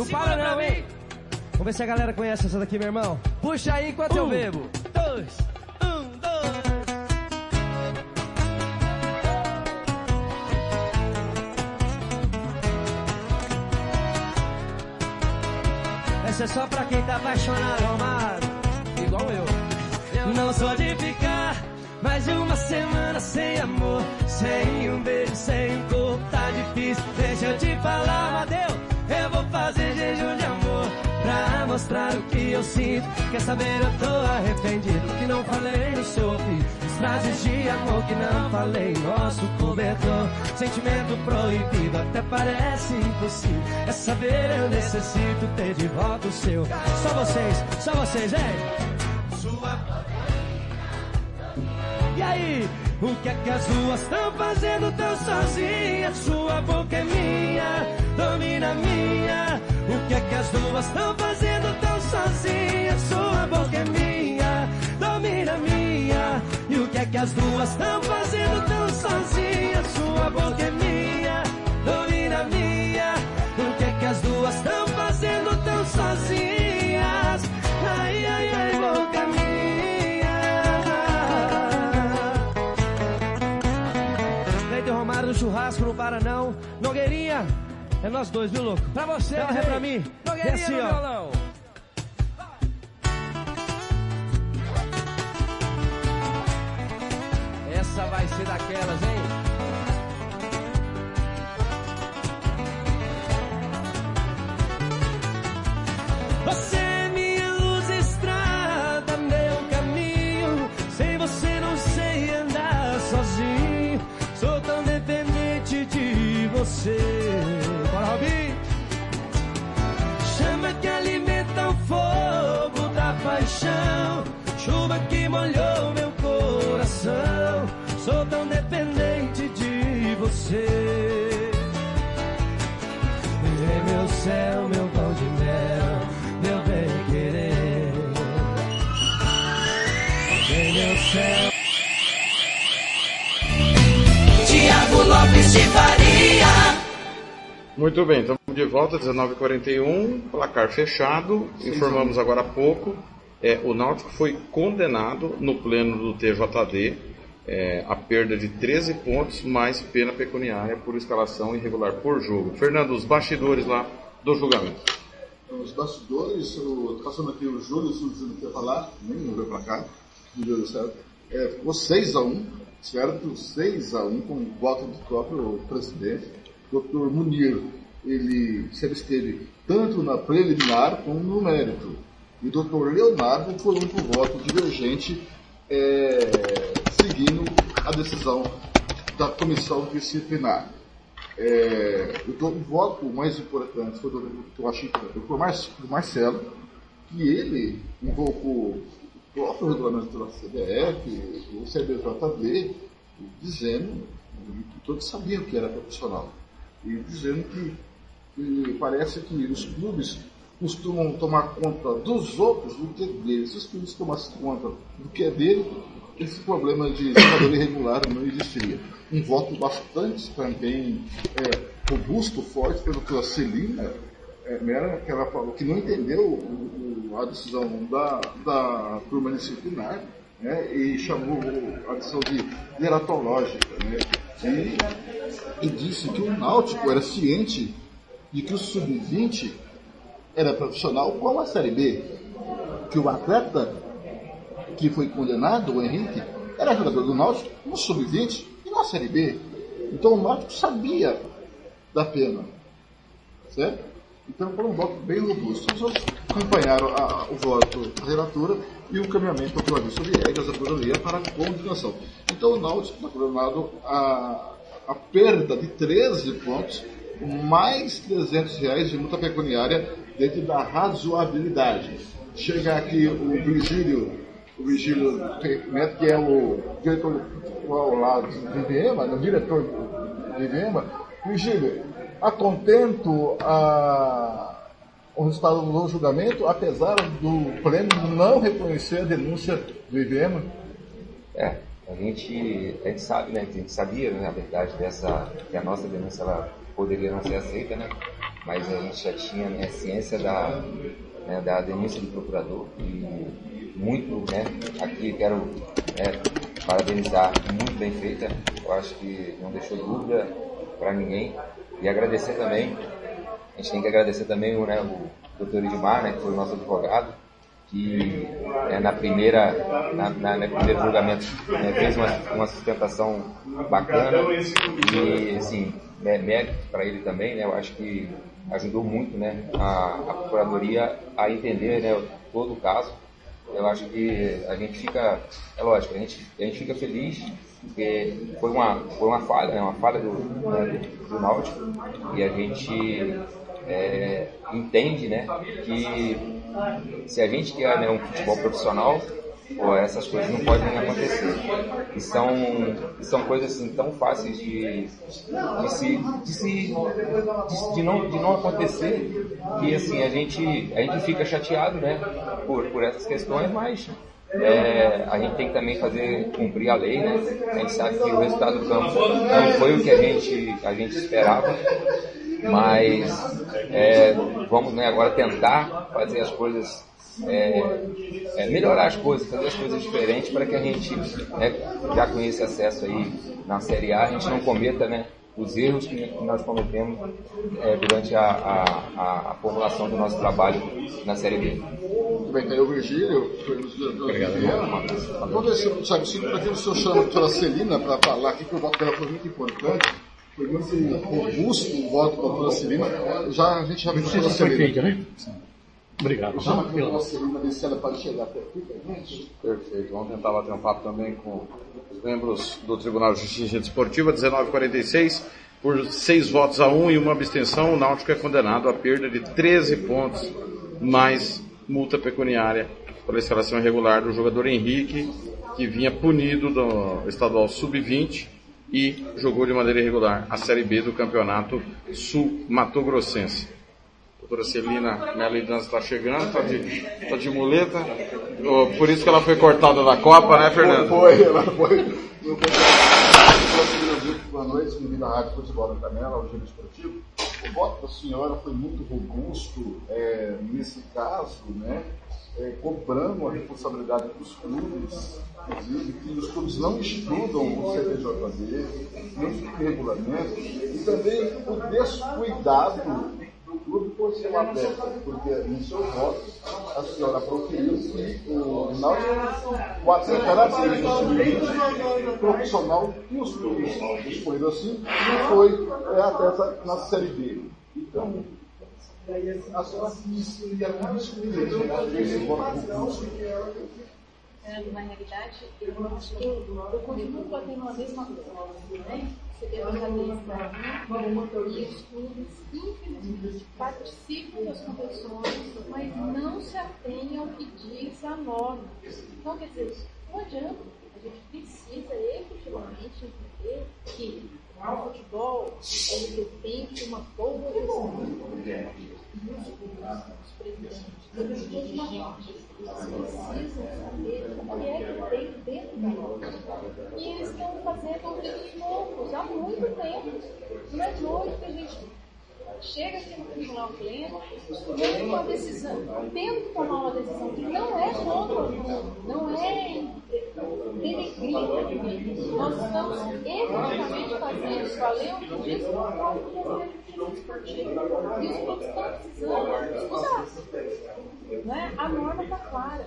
Speaker 10: Não para não, hein? Vamos ver se a galera conhece essa daqui, meu irmão. Puxa aí enquanto eu bebo. Dois, um, dois. Essa é só pra quem tá apaixonado, amado. Igual eu. Não sou de ficar mais de uma semana sem amor, sem um beijo, sem um corpo, tá difícil. Deixa eu te falar, eu fazer jejum de amor pra mostrar o que eu sinto. Quer saber, eu tô arrependido que não falei no seu ouvido. As frases de amor que não falei, nosso cobertor. Sentimento proibido, até parece impossível. É saber, eu necessito ter de volta o seu. Só vocês, só vocês, hein? E aí, o que é que as duas estão fazendo tão sozinhas? Sua boca é minha, domina minha. O que é que as duas estão fazendo tão sozinhas? Sua boca é minha, domina minha. E o que é que as duas estão fazendo tão sozinhas? Sua boca é minha, domina minha. O que é que as duas estão fazendo tão sozinhas? Ai, ai, ai, boca minha. Cleiton Romário no churrasco, não para não. Nogueirinha, é nós dois, viu, louco? Pra você, Dá ré pra mim. Vem assim, ó.
Speaker 6: violão. Essa vai ser daquelas, hein?
Speaker 10: Você é minha luz, estrada, meu caminho. Sem você não sei andar sozinho. Sou tão dependente de você. Robin! Chama que alimenta o fogo da paixão. Chuva que molhou meu coração. Sou tão dependente de você. É meu céu, meu pão de mel, meu bem querer. Vem meu céu.
Speaker 2: Tiago Lopes de Faria.
Speaker 3: Muito bem, estamos de volta, 19h41, placar fechado. Informamos agora há pouco, é, o Náutico foi condenado no pleno do TJD é, a perda de 13 pontos mais pena pecuniária por escalação irregular por jogo. Fernando, os bastidores lá do julgamento.
Speaker 4: Os bastidores, eu tô passando aqui o Júlio, se o Júlio quer falar, nem veio pra cá, o Júlio, certo? É, ficou 6x1, certo? 6x1 com o voto do próprio presidente, Dr. Munir. Ele sempre esteve tanto na preliminar como no mérito. E o doutor Leonardo foi único voto divergente é, seguindo a decisão da comissão disciplinar. É, o, voto mais importante foi do, eu achei importante, foi o Marcelo, que ele invocou o próprio regulamento da CBF, o CBJB, dizendo que todos sabiam que era profissional, e dizendo que, que parece que os clubes costumam tomar conta dos outros do que deles. Se os clubes tomassem conta do que é dele, esse problema de jogador irregular não existiria. Um voto bastante também é, robusto, forte pela doutora Celina é, Mera, que ela falou que não entendeu o, o, a decisão da, da turma disciplinar né, e chamou a decisão de geratológica. Né, e, e disse que o Náutico era ciente de que o sub-20 era profissional como a Série B. Que o atleta que foi condenado, o Henrique, era jogador do Náutico no Sub-20 e na Série B. Então o Náutico sabia da pena. Certo? Então foi um voto bem robusto. Os outros acompanharam a, o voto da relatura e o caminhamento do Clarice Viegas, a Prodoria, para a condenação. Então o Náutico está condenado a, a perda de 13 pontos, mais 300 reais de multa pecuniária dentro da razoabilidade. Chega aqui o Virgílio, o Virgílio Neto, que é o diretor ao lado de Viema, o diretor de Viema. Virgílio, acontento a, o resultado do julgamento, apesar do pleno não reconhecer a denúncia do IBM?
Speaker 20: É, a gente, a gente sabe, né, a gente sabia, né, na verdade, dessa, que a nossa denúncia ela poderia não ser aceita, né? mas a gente já tinha né, ciência da, né, da denúncia do procurador e muito, né, aqui quero né, parabenizar, muito bem feita, eu acho que não deixou dúvida para ninguém e agradecer também, a gente tem que agradecer também o, né, o doutor Edmar, né, que foi o nosso advogado, que né, na primeira na, na, no primeiro julgamento né, fez uma, uma sustentação bacana e assim né, mérito para ele também né eu acho que ajudou muito né, a, a Procuradoria a entender né, todo o caso. Eu acho que a gente fica, é lógico, a gente, a gente fica feliz porque foi uma, foi uma falha, né, uma falha do, né, do, do Náutico e a gente é, entende né, que se a gente quer né, um futebol profissional, pô, essas coisas não podem acontecer. E são, são coisas assim tão fáceis de, de, se, de, se, de, de, não, de não acontecer que assim, a gente, a gente fica chateado né, por, por essas questões, mas é, a gente tem que também fazer cumprir a lei, né? A gente sabe que o resultado do campo não foi o que a gente, a gente esperava, mas é, vamos né, agora tentar fazer as coisas é, é, melhorar as coisas, fazer as coisas diferentes para que a gente, né, já com esse acesso aí na Série A, a gente não cometa né, os erros que nós cometemos é, durante a, a, a, a, formulação do nosso trabalho na Série B.
Speaker 4: Muito bem, caiu o Virgílio, foi nos Obrigado, Vamos ver se, sabe, se para que o senhor chama a doutora Celina para falar aqui, que o voto dela foi muito importante, robusto o voto da doutora Celina, já, a gente já viu a doutora Celina. Feita, né?
Speaker 3: Obrigado. Chama aqui a segunda ela pode chegar até aqui gente. Perfeito. Vamos tentar bater um papo também com os membros do Tribunal de Justiça Desportiva, 1946. Por seis votos a um e uma abstenção, o Náutico é condenado à perda de 13 pontos, mais multa pecuniária pela escalação irregular do jogador Henrique, que vinha punido do estadual sub-20 e jogou de maneira irregular a Série B do Campeonato Sul-Mato Grossense doutora Celina Melidans está chegando, está de, tá de muleta. Por isso que ela foi cortada da Copa, né, Fernando?
Speaker 4: Foi, ela foi. Boa noite, bem-vindo à Rádio Futebol da Canela, ao Giro Esportivo. O voto da senhora foi muito robusto é, nesse caso, né? É, cobrando a responsabilidade dos clubes, inclusive, que os clubes não estudam o CBJD, não estudam regulamento, e também o descuidado clube por ser peça, porque no seu voto a senhora proferiu que o Náutico, o atleta era sub profissional e os clubes escolhidos assim, e foi é, atleta na Série B. Então, A senhora se até
Speaker 21: É, na realidade, eu acho que eu, eu continuo batendo a mesma coisa, né? Você deu a cabeça e os clubes, infelizmente, participam das competições, mas não se atêm ao que diz a norma. Então, quer dizer, não adianta, a gente precisa efetivamente entender que o futebol ele de uma boa gestão os presidentes, os dirigentes, precisam saber o que é que tem dentro da. E eles estão fazendo aqueles loucos há muito tempo. Não é de hoje que a gente chega aqui no tribunal pleno, tendo uma decisão, tendo que tomar uma decisão que não é contra o aluno, não é denegrir. Nós estamos efetivamente fazendo valer o que diz o Direito Esportivo. E os estão precisando mudar. Né? A norma está clara.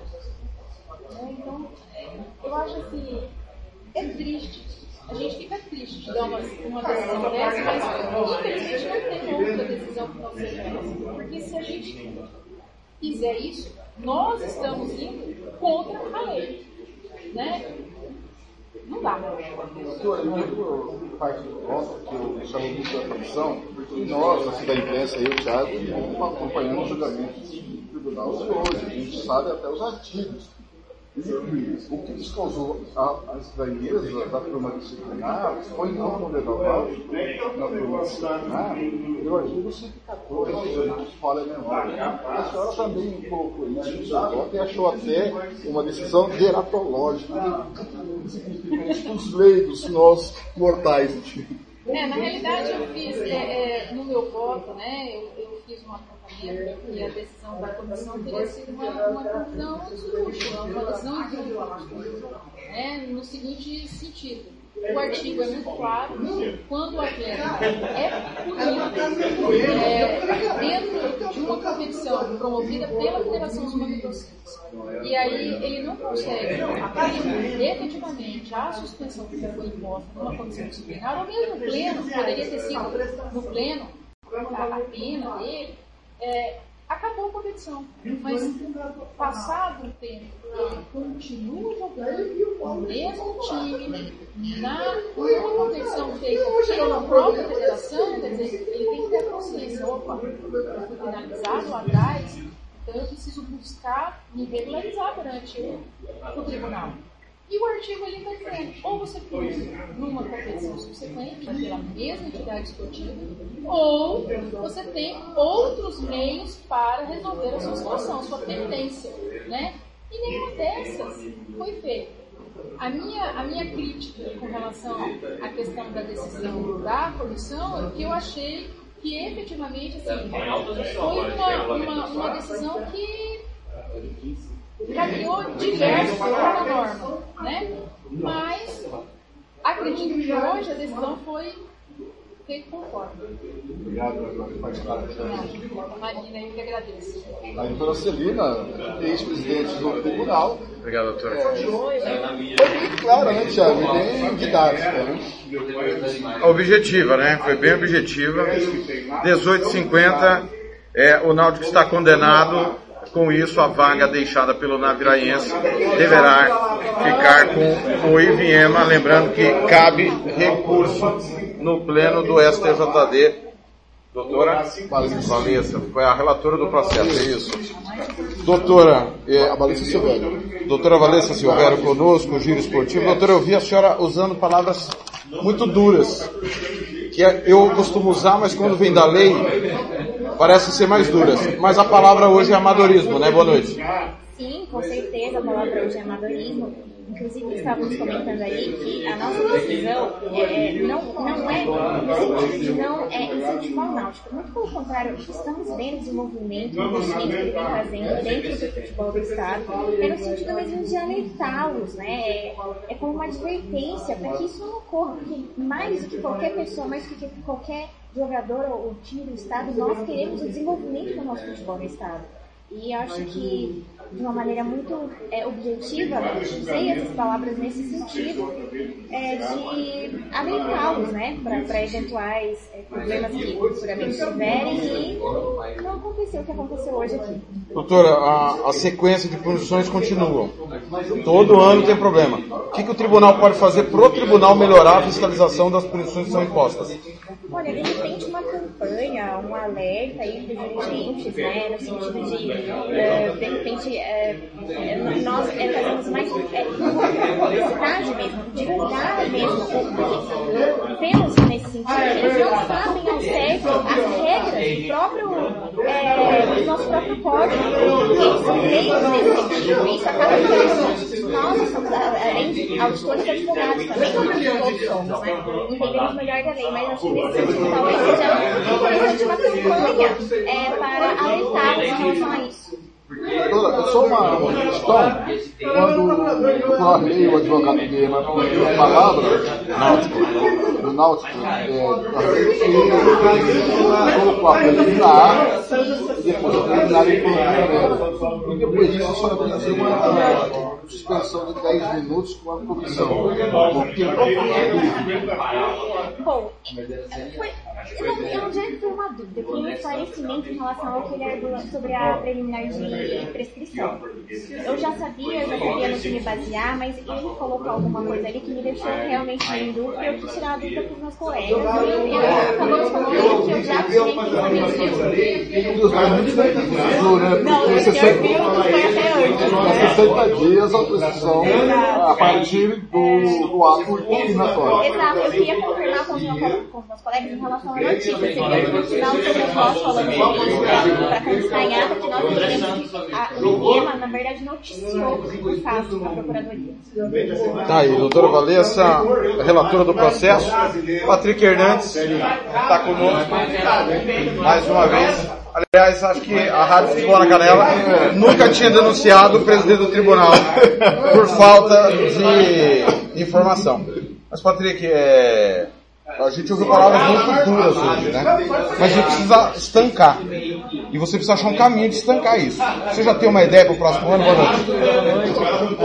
Speaker 21: Né? Então, eu acho assim, é triste a gente fica triste de dar uma, uma decisão dessa, mas infelizmente não tem outra decisão que não seja essa. Porque se a gente fizer isso, nós estamos indo contra a lei. Né? Não dá.
Speaker 4: Doutor, muito parte nossa, que eu chamo muito da atenção, e nós, assim, da imprensa, eu, Thiago, acompanhando os julgamentos do tribunal hoje. A gente sabe até os artigos o que descausou a, a estranheza da turma disciplinar foi não condenar na turma disciplinar o artigo 114, que fala a memória. A senhora também colocou isso no seu e achou até uma decisão geratológica. Os leigos, nós mortais.
Speaker 21: É, na realidade eu fiz, é, é, no meu voto, né, eu, eu fiz uma e a decisão da comissão teria sido uma, uma decisão cirúrgica, uma decisão cirúrgica, né, no seguinte sentido. O artigo é muito claro, quando o atleta é punido é, dentro de uma competição promovida pela Federação dos Motociclistas, e aí ele não consegue aplicar efetivamente a suspensão que foi imposta numa comissão disciplinar, ou mesmo no pleno, poderia ter sido no pleno, a pena dele, é, acabou a competição. Mas passado o tempo, ele continua jogando o mesmo time na competição feita pela própria federação, quer dizer, ele tem que ter consciência, opa, eu fui penalizado lá atrás, então eu preciso buscar me regularizar perante o, o tribunal. E o artigo ele está dizendo, ou você pode numa competição subsequente, pela mesma entidade esportiva, ou você tem outros meios para resolver a sua situação, sua pendência, né? E nenhuma dessas foi feita. A minha, a minha crítica com relação à questão da decisão da comissão é que eu achei que efetivamente assim, foi uma, uma, uma decisão que caminhou diverso na norma, né? Mas acredito que hoje a decisão foi feita conforme.
Speaker 4: Obrigado pela participação.
Speaker 21: Imagina, eu que agradeço.
Speaker 4: A doutora Celina, ex-presidente do tribunal.
Speaker 3: Obrigado, doutora.
Speaker 4: É, foi bem clara, né, Tiago? Bem didática, né?
Speaker 3: Objetiva, né? Foi bem objetiva. 18,50. É, o Náutico está condenado com isso, a vaga deixada pelo Naviraense deverá ficar com o Iviema, lembrando que cabe recurso no pleno do STJD. Doutora Valessa, foi a relatora do processo, é isso? Doutora,
Speaker 4: é, a Valessa Silvério.
Speaker 3: Doutora Valessa Silvério conosco, Giro Esportivo. Doutora, eu vi a senhora usando palavras muito duras, que é, eu costumo usar, mas quando vem da lei, parecem ser mais duras. Mas a palavra hoje é amadorismo, né? Boa noite.
Speaker 22: Sim, com certeza a palavra hoje é amadorismo. Inclusive estávamos comentando aí que a nossa decisão é, não, não é não é incentivar o náutico. Muito pelo contrário, estamos vendo desenvolvimento, investimento que vem fazendo dentro do futebol do Estado, é no sentido mesmo de alertá-los, né? É, é como uma advertência para que isso não ocorra, porque mais do que qualquer pessoa, mais do que qualquer jogador ou time do Estado, nós queremos o desenvolvimento do nosso futebol no Estado. E acho que, de uma maneira muito é, objetiva, usei essas palavras nesse sentido é, de alertá-los né, para eventuais é, problemas que futuramente tiverem e não acontecer o que aconteceu hoje aqui.
Speaker 3: Doutora, a, a sequência de punições continua. Todo ano tem problema. O que, que o tribunal pode fazer para o tribunal melhorar a fiscalização das punições que são impostas?
Speaker 22: Olha, de repente uma campanha, um alerta aí para dirigentes, né, no sentido de, eh, de repente, eh, nós eh, fazemos mais eh, publicidade mesmo, divulgar mesmo, porque temos nesse sentido, eles não sabem ao certo as regras do próprio, eh, do nosso próprio código, eles são leigos nesse sentido, isso acaba sendo nós além de auditores e advogados também, todos somos, né, entendemos melhor da lei, mas acho que nesse talvez seja importante uma campanha eh, para alertar em relação a isso.
Speaker 4: Doutora, só uma, questão. Quando o Correio, o advogado dele, a palavra, no Náutico, é, colocou a preliminar e depois a preliminar em preliminar. E depois disso, a pode fazer uma suspensão de 10 minutos com a comissão. Porque
Speaker 22: Bom, eu não, eu não foi uma dúvida, eu queria um esclarecimento em relação ao que ele argumentou sobre a preliminar de prescrição. Eu já sabia, eu já sabia no que me basear, mas ele colocou alguma coisa ali que me deixou realmente em dúvida eu quis tirar a dúvida para os meus colegas. E acabamos falando que eu já tirei pensamento Não,
Speaker 4: Porque
Speaker 22: esse
Speaker 4: 60
Speaker 22: argumento foi até antes.
Speaker 4: é 60 dias a prescrição a partir do, do ato incriminatório.
Speaker 22: Exato, eu queria confirmar com os, meus, com os meus colegas em relação à notícia. Seria no final do seu negócio falando para constar em ata que nós teríamos que a, IEMA, na verdade, noticiou o caso da Procuradoria.
Speaker 3: Tá aí, doutora Valessa, relatora do processo. Patrick Hernandes está conosco mais uma vez. Aliás, acho que a Rádio Futebol na Canela nunca tinha denunciado o presidente do tribunal por falta de informação. Mas, Patrick, é, a gente ouviu palavras muito duras hoje, né? Mas a gente precisa estancar. E você precisa achar um caminho de estancar isso. Você já tem uma ideia para o próximo ano? Boa noite.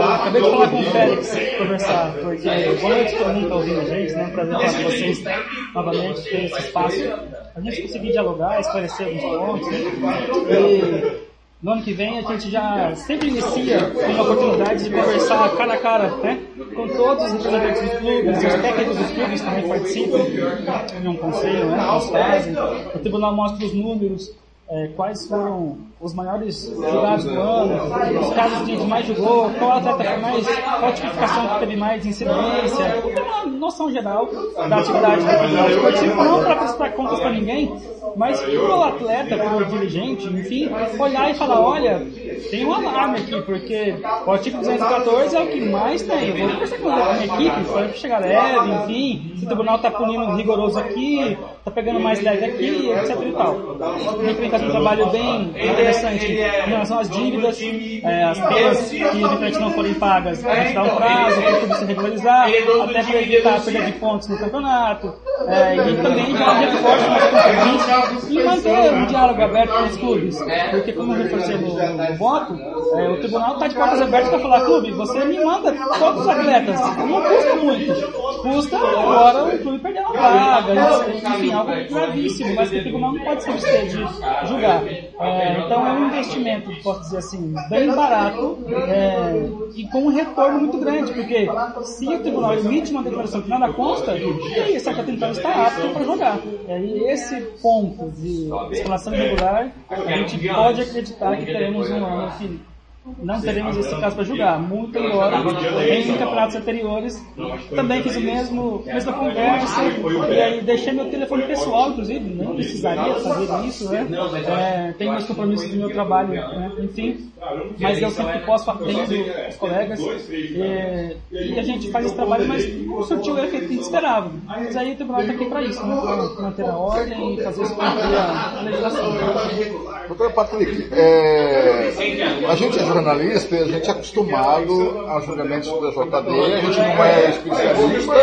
Speaker 23: Acabei de falar com o Félix, conversar, porque boa noite todo mundo que está ouvindo a gente, né? Prazer falar com vocês novamente, ter esse espaço. A gente conseguir dialogar, esclarecer alguns pontos, né? E no ano que vem a gente já sempre inicia com uma oportunidade de conversar cara a cara, né? Com todos os representantes dos clubes, os técnicos dos clubes também participam de um conselho, né? Eles fazem. O tribunal mostra os números, é, quais foram os maiores jogados do ano, os casos de, de mais jogou, qual atleta foi mais, qual tipificação que teve mais incidência, uma noção geral da atividade esportivo, não para prestar contas para ninguém, mas para o atleta, para o dirigente, enfim, olhar e falar, olha, tem um alarme aqui, porque o artigo 214 é o que mais tem, eu vou conversar com a minha equipe, para chegar leve, enfim, se o tribunal está punindo rigoroso aqui, está pegando mais leve aqui, etc e tal. Gente vem fazendo um trabalho bem interessante em relação às dívidas, é, as penas que eventualmente não forem pagas, a gente dá um prazo para tudo se regularizar, até para evitar a perda de pontos no campeonato, é, e também já reforça mais contribuinte e manter um diálogo aberto com os clubes, porque como reforcei no, no é, o tribunal está de portas abertas para falar, clube, você me manda todos os atletas, não custa muito, custa agora o clube perder uma vaga, enfim, algo gravíssimo, mas que o tribunal não pode se abster de julgar. É, então é um investimento, posso dizer assim, bem barato é, e com um retorno muito grande, porque se o tribunal emite uma declaração que nada consta, e esse então está apto para jogar. É, e esse ponto de escalação irregular, a gente pode acreditar que teremos um ano que não teremos esse caso para julgar, muito embora em campeonatos anteriores. Também fiz o mesmo, a mesma conversa, e aí deixei meu telefone pessoal, inclusive, não precisaria fazer isso, né? É, tenho meus compromissos do meu trabalho, né? enfim, mas eu sempre posso atendo os colegas, e, e a gente faz esse trabalho, mas não surtiu o efeito que a gente esperava. Mas aí o tribunal está aqui para isso, né? para manter a ordem e fazer isso cumprir a legislação.
Speaker 4: Doutora Patrick, é, a gente é jornalista e a gente é acostumado a julgamentos do JD, a gente não é especialista,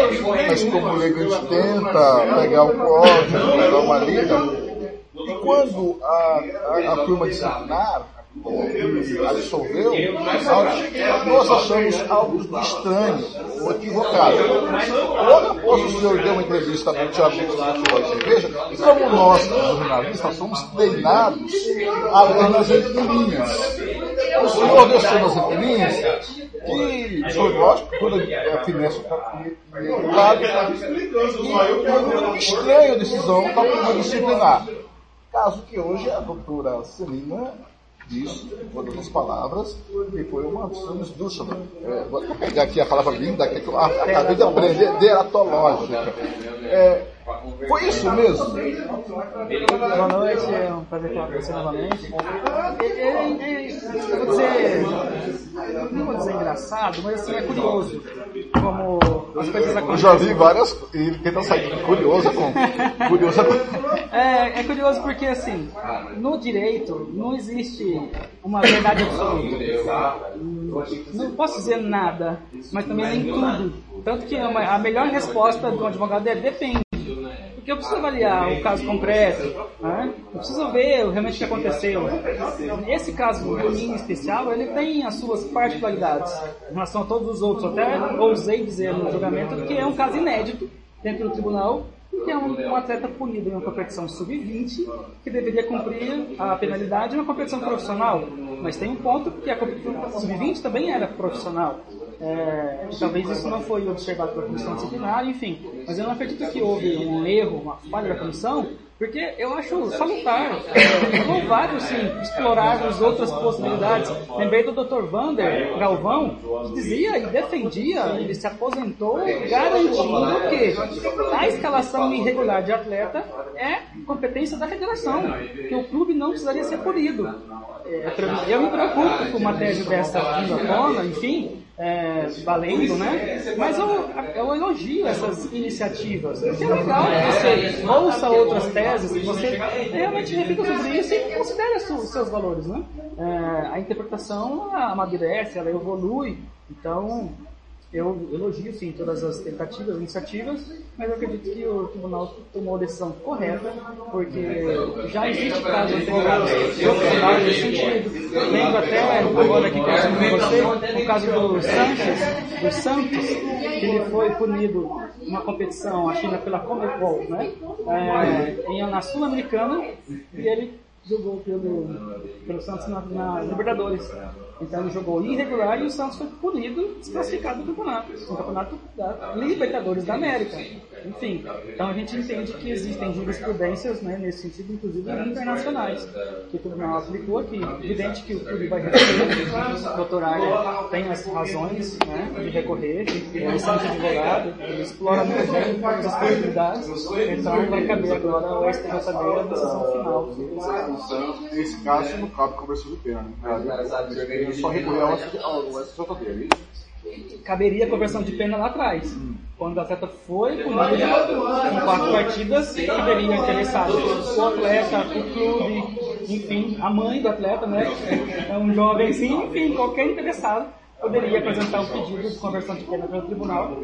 Speaker 4: mas como leigo a gente tenta pegar o código, pegar uma lida. E quando a, a, a turma disciplinar absolveu, nós achamos algo estranho. ou equivocado. Logo após o senhor deu uma entrevista para o Thiago Mendes do Futebol e Cerveja, e como nós, jornalistas, somos treinados a ler nas entrelinhas. O senhor deixou nas entrelinhas que foi lógico, quando a Finesco está do lado, e estranha a decisão da turma disciplinar. Caso que hoje a doutora Celina com todas as palavras, e foi uma decisão esdrúxula. É, vou pegar aqui a palavra linda, que eu acabei de aprender, deratológica. É, foi isso mesmo?
Speaker 23: Boa noite, é um prazer falar com você novamente. É, é, é, eu vou dizer, não vou dizer engraçado, mas assim, é curioso. Como as coisas
Speaker 4: Eu
Speaker 23: acontecem.
Speaker 4: já vi várias, e ele tenta sair de curiosa com. Curiosa com.
Speaker 23: É, é curioso porque, assim, no direito não existe uma verdade absoluta. Não posso dizer nada, mas também nem tudo. Tanto que uma- a melhor resposta de um advogado é depende. Porque eu preciso avaliar o caso concreto, né? eu preciso ver realmente o que aconteceu. Esse caso em especial, ele tem as suas particularidades em relação a todos os outros. Até ousei dizer no julgamento que é um caso inédito dentro do tribunal que é um, um atleta punido em uma competição sub-20 que deveria cumprir a penalidade em uma competição profissional. Mas tem um ponto que a competição sub-20 também era profissional. É, talvez isso não foi observado pela comissão disciplinar, enfim. Mas eu não acredito que houve um erro, uma falha da comissão, porque eu acho salutar, é, louvável sim, explorarmos outras possibilidades. Lembrei do Dr. Vander Galvão, que dizia e defendia, ele se aposentou garantindo que a escalação irregular de atleta é competência da federação, que o clube não precisaria ser punido. É, eu me preocupo com uma tese dessa vindo à tona, enfim, é, valendo, né? Mas eu, eu elogio essas iniciativas. Porque é legal que você ouça outras teses, que você realmente reflita sobre isso e considere os seus- valores, né? É, a interpretação amadurece, ela evolui. Então, eu elogio sim todas as tentativas, iniciativas, mas eu acredito que o tribunal tomou a decisão correta, porque já existe casos advogados optaram nesse sentido. Lembro até agora aqui com você o caso do Sanches, do Santos, que ele foi punido numa competição, acho que pela Comebol, né? É, em, na Sul-Americana, e ele jogou pelo, pelo Santos na, na Libertadores. Então ele jogou irregular e o Santos foi punido, desclassificado do campeonato. No campeonato da Libertadores da América. Enfim, então a gente entende que existem jurisprudências né, nesse sentido, inclusive internacionais, que o tribunal aplicou aqui. Evidente que o clube vai recorrer, o doutor Arya tem as razões né, de recorrer, ele sabe advogado, ele explora muito bem as possibilidades, então vai caber agora ao STJD a decisão final.
Speaker 4: Nesse caso, não cabe de pena. Né? Ele só recorrer ao STJD, é isso?
Speaker 23: caberia a conversão de pena lá atrás. Quando o atleta foi punido em quatro partidas, poderia interessar o atleta, o clube, enfim, a mãe do atleta, né? É um jovem assim, enfim, qualquer interessado poderia apresentar um pedido de conversão de pena pelo tribunal,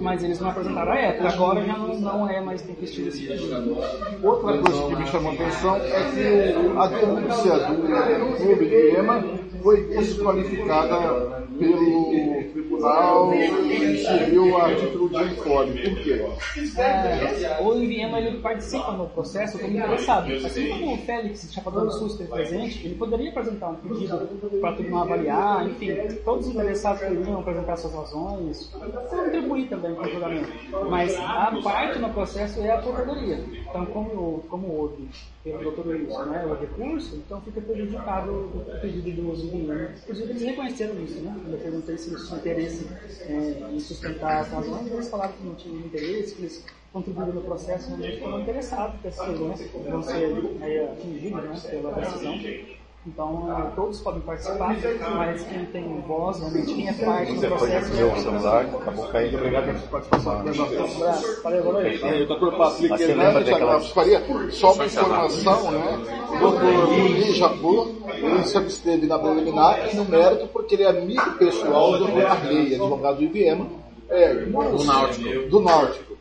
Speaker 23: mas eles não apresentaram a época. Agora já não, não é mais permitido esse pedido.
Speaker 4: Outra coisa que me chamou a atenção é que o- a denúncia do clube de Ema foi desqualificada pelo Tribunal Civil a título de informe. Por quê?
Speaker 23: É, o Viena ele participa no processo como interessado. Assim como o Félix Chapador do Sul esteve presente, ele poderia apresentar um pedido para o tribunal avaliar, enfim, todos os interessados poderiam apresentar suas razões, contribuir também com o julgamento. Mas a parte no processo é a procuradoria. Então, como, como houve pelo doutor Wilson né, o recurso, então fica prejudicado o pedido do Viena. Inclusive, eles reconheceram isso, né? Quando eu perguntei se eles tinham interesse é, em sustentar as razões, eles falaram que não tinham interesse, que eles contribuíram no processo, realmente foram interessados que essas razões vão ser é, atingidas né, pela decisão. Então, eh, todos podem participar, mas quem tem voz, realmente quem é parte do processo...
Speaker 3: Meu celular acabou caindo.
Speaker 4: Obrigado pela participação.
Speaker 23: Um abraço. Valeu, boa noite.
Speaker 4: Aí, doutor Patrick
Speaker 3: Mas você lembra
Speaker 4: Hernandes,
Speaker 3: daquela-
Speaker 4: a Faria, só uma informação, né? O doutor Muniz Jabu, ele se absteve na preliminar e no mérito porque ele é amigo pessoal do doutor Arley, advogado do IBM, é,
Speaker 3: Do Náutico.
Speaker 4: Do Náutico.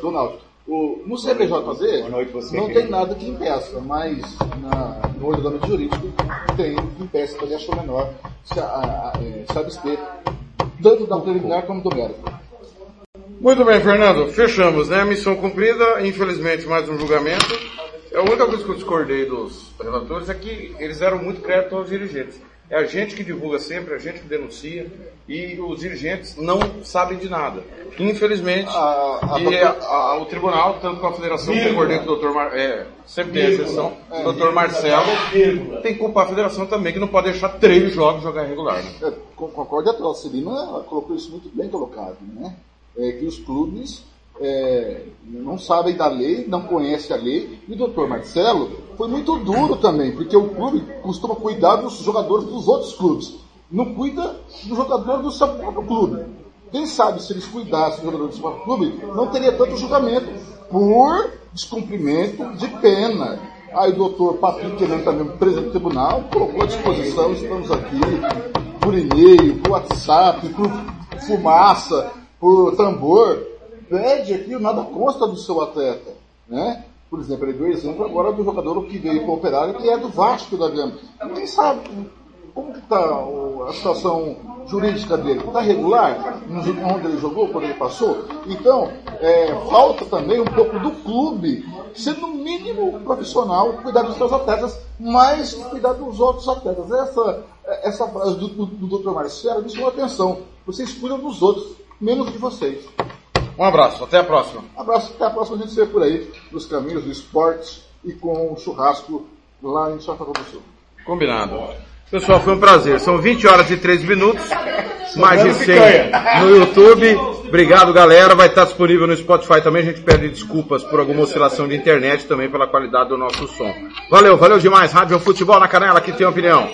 Speaker 4: Do Náutico. O, no CBJD não tem nada que impeça, mas na- no ordenamento jurídico tem impeça também a sua menor se, a, a, é, se abster, tanto da preliminar como do mérito.
Speaker 3: Muito bem, Fernando. Fechamos, né? Missão cumprida. Infelizmente, mais um julgamento. A única coisa que eu discordei dos relatores é que eles deram muito crédito aos dirigentes. É a gente que divulga sempre, a gente que denuncia, e os dirigentes não sabem de nada. Infelizmente,
Speaker 4: a
Speaker 3: e
Speaker 4: doutora-
Speaker 3: a- a- o tribunal, tanto com a federação, concordei com o doutor Mar, é, sempre tem exceção, o doutor Marcelo, tem que culpar a federação também, que não pode deixar três jogos jogar regular. Né?
Speaker 4: É, con- concordo, a Celina colocou isso muito bem colocado, né? É, que os clubes é, não sabem da lei, não conhecem a lei, e o doutor Marcelo foi muito duro também, porque o clube costuma cuidar dos jogadores dos outros clubes, não cuida do jogador do seu próprio clube. Quem sabe se eles cuidassem do jogador do seu próprio clube, não teria tanto julgamento por descumprimento de pena. Aí o doutor Patrick, que é também presidente do tribunal, colocou à disposição, estamos aqui, por e-mail, por WhatsApp, por fumaça, por tambor, pede nada consta do seu atleta, né? Por exemplo, ele deu exemplo agora do jogador que veio para o Operário, que é do Vasco da Gama. Ninguém sabe como está a situação jurídica dele. Está regular? Onde ele jogou, quando ele passou? Então, é, falta também um pouco do clube ser, no mínimo, profissional, cuidar dos seus atletas, mas cuidar dos outros atletas. Essa, essa frase do, do, do Dr. Marcelo me chamou a atenção. Vocês cuidam dos outros, menos de vocês.
Speaker 3: Um abraço, até a próxima.
Speaker 4: Um abraço, até a próxima. A gente se vê por aí, nos caminhos do esporte e com o churrasco lá em Santa Cruz do Sul.
Speaker 3: Combinado. Pessoal, foi um prazer. São 20 horas e 3 minutos. Mais de 100
Speaker 4: picanha.
Speaker 3: no YouTube. Obrigado, galera. Vai estar disponível no Spotify também. A gente pede desculpas por alguma oscilação de internet também pela qualidade do nosso som. Valeu, valeu demais. Rádio Futebol na Canela, que tem opinião.